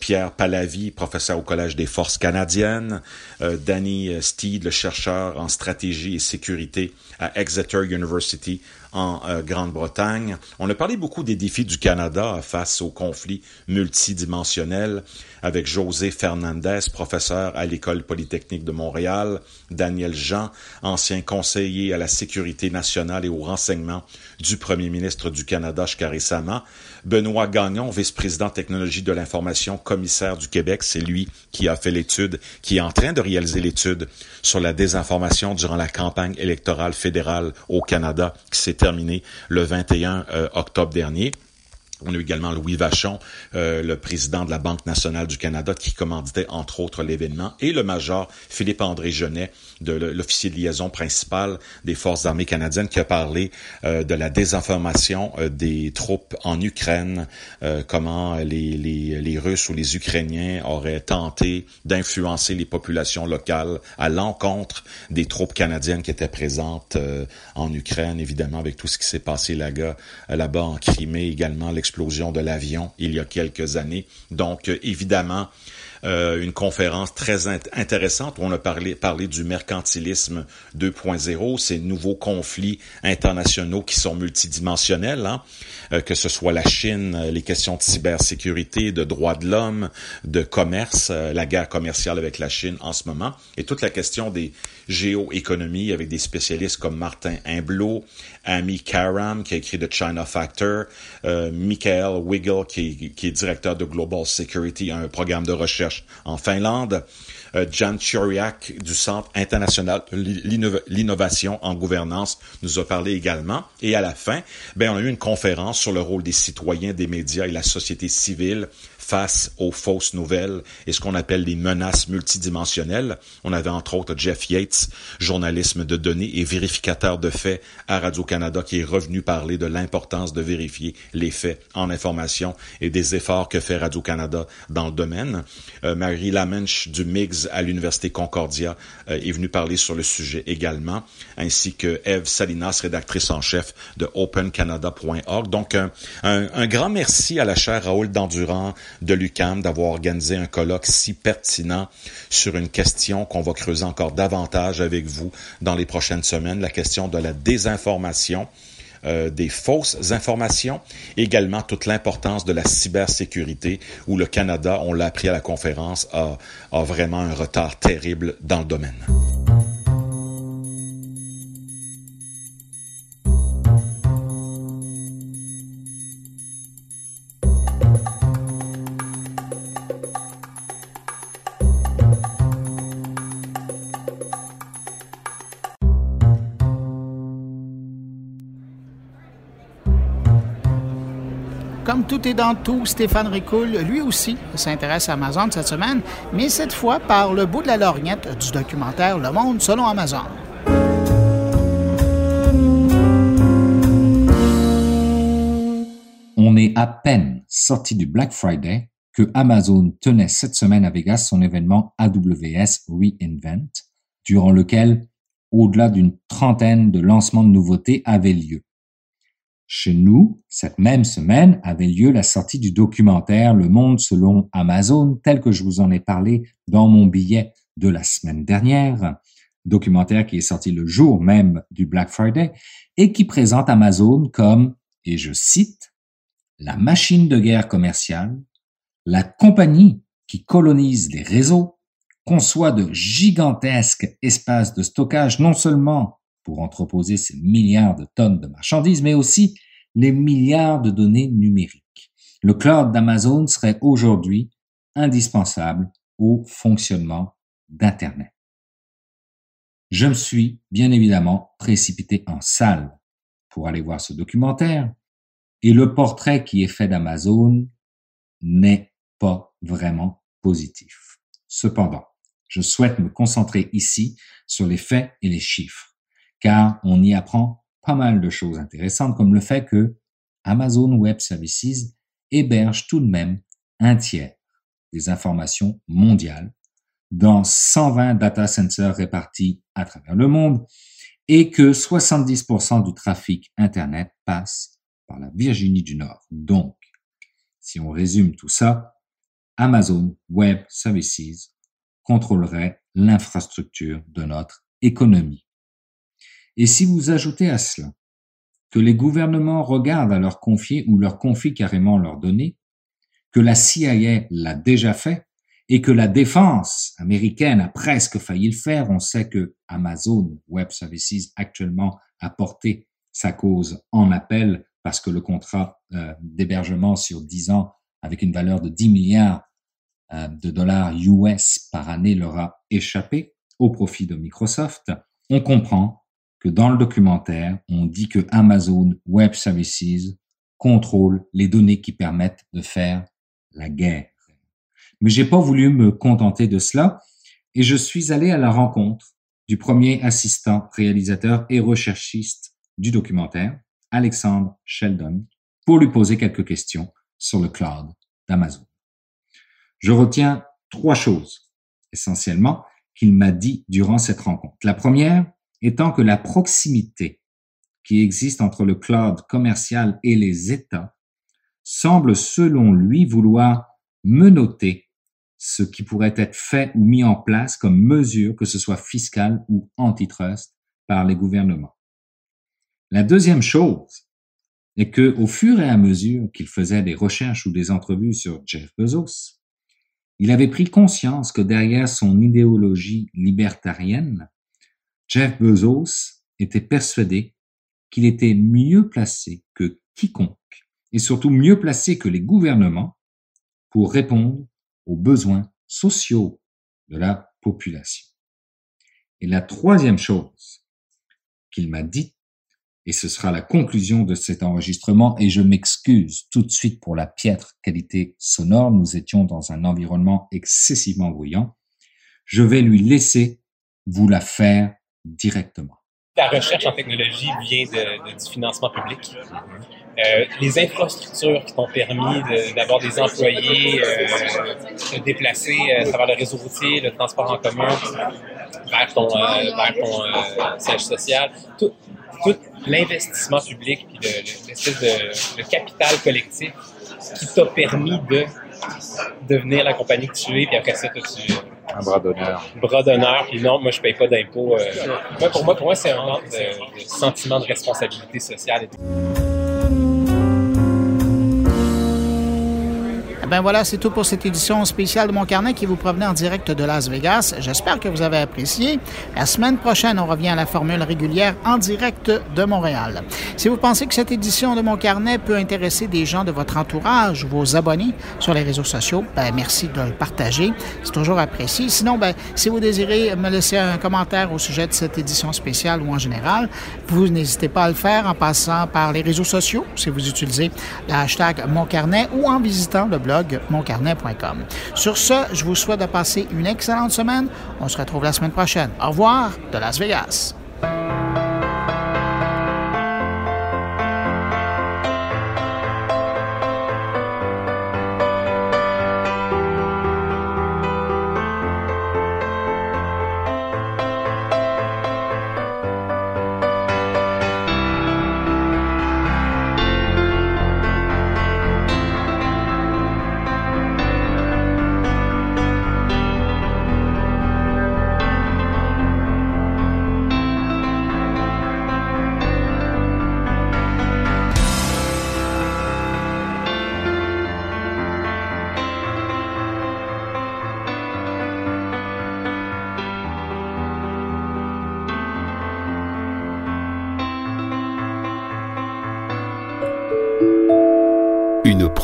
Pierre Palavie, professeur au Collège des forces canadiennes, Danny Steed, le chercheur en stratégie et sécurité à Exeter University en euh, Grande-Bretagne. On a parlé beaucoup des défis du Canada face aux conflits multidimensionnels avec José Fernandez, professeur à l'École polytechnique de Montréal, Daniel Jean, ancien conseiller à la sécurité nationale et au renseignement du premier ministre du Canada jusqu'à récemment, Benoît Gagnon, vice-président technologie de l'information, commissaire du Québec, c'est lui qui a fait l'étude, qui est en train de réaliser l'étude sur la désinformation durant la campagne électorale fédérale au Canada qui s'est terminée le 21 euh, octobre dernier. On a eu également Louis Vachon, euh, le président de la Banque nationale du Canada, qui commanditait entre autres l'événement, et le major Philippe-André Genet, de l'officier de liaison principal des forces armées canadiennes, qui a parlé euh, de la désinformation euh, des troupes en Ukraine, comment les, les, Russes ou les Ukrainiens auraient tenté d'influencer les populations locales à l'encontre des troupes canadiennes qui étaient présentes en Ukraine, évidemment, avec tout ce qui s'est passé là-bas, en Crimée également, l'explosion de l'avion il y a quelques années. Donc, euh, évidemment, euh, une conférence très intéressante. Où on a parlé, parlé du mercantilisme 2.0, ces nouveaux conflits internationaux qui sont multidimensionnels, hein, euh, que ce soit la Chine, les questions de cybersécurité, de droits de l'homme, de commerce, la guerre commerciale avec la Chine en ce moment, et toute la question des géoéconomies avec des spécialistes comme Martin Imblot, Amy Karam, qui a écrit The China Factor, euh, Michael Wiggle, qui, qui, est directeur de Global Security, un programme de recherche en Finlande, euh, Jan Choriak du Centre international l'innovation en gouvernance nous a parlé également. Et à la fin, ben, on a eu une conférence sur le rôle des citoyens, des médias et la société civile face aux fausses nouvelles et ce qu'on appelle les menaces multidimensionnelles. On avait entre autres Jeff Yates, journalisme de données et vérificateur de faits à Radio-Canada, qui est revenu parler de l'importance de vérifier les faits en information et des efforts que fait Radio-Canada dans le domaine. Euh, Marie Lamenche du MIGS à l'Université Concordia euh, est venue parler sur le sujet également, ainsi que Eve Salinas, rédactrice en chef de OpenCanada.org. Donc, un, un, un grand merci à la chère Raoul Dandurand, de l'UCAM d'avoir organisé un colloque si pertinent sur une question qu'on va creuser encore davantage avec vous dans les prochaines semaines, la question de la désinformation. Euh, des fausses informations, également toute l'importance de la cybersécurité, où le Canada, on l'a appris à la conférence, a, a vraiment un retard terrible dans le domaine. Tout dans tout, Stéphane Ricoul, lui aussi, s'intéresse à Amazon cette semaine, mais cette fois par le bout de la lorgnette du documentaire Le Monde selon Amazon. On est à peine sorti du Black Friday que Amazon tenait cette semaine à Vegas son événement AWS Reinvent, durant lequel au-delà d'une trentaine de lancements de nouveautés avaient lieu. Chez nous, cette même semaine avait lieu la sortie du documentaire Le Monde selon Amazon, tel que je vous en ai parlé dans mon billet de la semaine dernière, documentaire qui est sorti le jour même du Black Friday et qui présente Amazon comme, et je cite, la machine de guerre commerciale, la compagnie qui colonise les réseaux, conçoit de gigantesques espaces de stockage non seulement pour entreposer ces milliards de tonnes de marchandises, mais aussi les milliards de données numériques. Le cloud d'Amazon serait aujourd'hui indispensable au fonctionnement d'Internet. Je me suis bien évidemment précipité en salle pour aller voir ce documentaire et le portrait qui est fait d'Amazon n'est pas vraiment positif. Cependant, je souhaite me concentrer ici sur les faits et les chiffres car on y apprend pas mal de choses intéressantes, comme le fait que Amazon Web Services héberge tout de même un tiers des informations mondiales dans 120 data centers répartis à travers le monde et que 70% du trafic Internet passe par la Virginie du Nord. Donc, si on résume tout ça, Amazon Web Services contrôlerait l'infrastructure de notre économie. Et si vous ajoutez à cela que les gouvernements regardent à leur confier ou leur confient carrément leurs données, que la CIA l'a déjà fait et que la défense américaine a presque failli le faire, on sait que Amazon Web Services actuellement a porté sa cause en appel parce que le contrat euh, d'hébergement sur 10 ans avec une valeur de 10 milliards euh, de dollars US par année leur a échappé au profit de Microsoft. On comprend que dans le documentaire, on dit que Amazon Web Services contrôle les données qui permettent de faire la guerre. Mais j'ai pas voulu me contenter de cela et je suis allé à la rencontre du premier assistant réalisateur et recherchiste du documentaire, Alexandre Sheldon, pour lui poser quelques questions sur le cloud d'Amazon. Je retiens trois choses, essentiellement, qu'il m'a dit durant cette rencontre. La première étant que la proximité qui existe entre le cloud commercial et les États semble, selon lui, vouloir menoter ce qui pourrait être fait ou mis en place comme mesure, que ce soit fiscale ou antitrust, par les gouvernements. La deuxième chose est que, au fur et à mesure qu'il faisait des recherches ou des entrevues sur Jeff Bezos, il avait pris conscience que derrière son idéologie libertarienne, Jeff Bezos était persuadé qu'il était mieux placé que quiconque, et surtout mieux placé que les gouvernements, pour répondre aux besoins sociaux de la population. Et la troisième chose qu'il m'a dit, et ce sera la conclusion de cet enregistrement, et je m'excuse tout de suite pour la piètre qualité sonore, nous étions dans un environnement excessivement bruyant, je vais lui laisser vous la faire directement. La recherche en technologie vient de, du financement public. Euh, les infrastructures qui t'ont permis d'avoir des employés euh, se déplacer euh, à travers le réseau routier, le transport en commun vers ton, vers ton siège social, tout, tout l'investissement public puis l'espèce de le capital collectif qui t'a permis de devenir la compagnie que tu es, puis après ça, tu un bras d'honneur. Bras d'honneur, puis non, moi je paye pas d'impôts. pour moi, pour c'est un de, sentiment de responsabilité sociale. Ben voilà, c'est tout pour cette édition spéciale de Mon Carnet qui vous provenait en direct de Las Vegas. J'espère que vous avez apprécié. La semaine prochaine, on revient à la formule régulière en direct de Montréal. Si vous pensez que cette édition de Mon Carnet peut intéresser des gens de votre entourage ou vos abonnés sur les réseaux sociaux, ben merci de le partager. C'est toujours apprécié. Sinon, ben, si vous désirez me laisser un commentaire au sujet de cette édition spéciale ou en général, vous n'hésitez pas à le faire en passant par les réseaux sociaux si vous utilisez le hashtag Mon Carnet ou en visitant le Sur ce, je vous souhaite de passer une excellente semaine. On se retrouve la semaine prochaine. Au revoir de Las Vegas.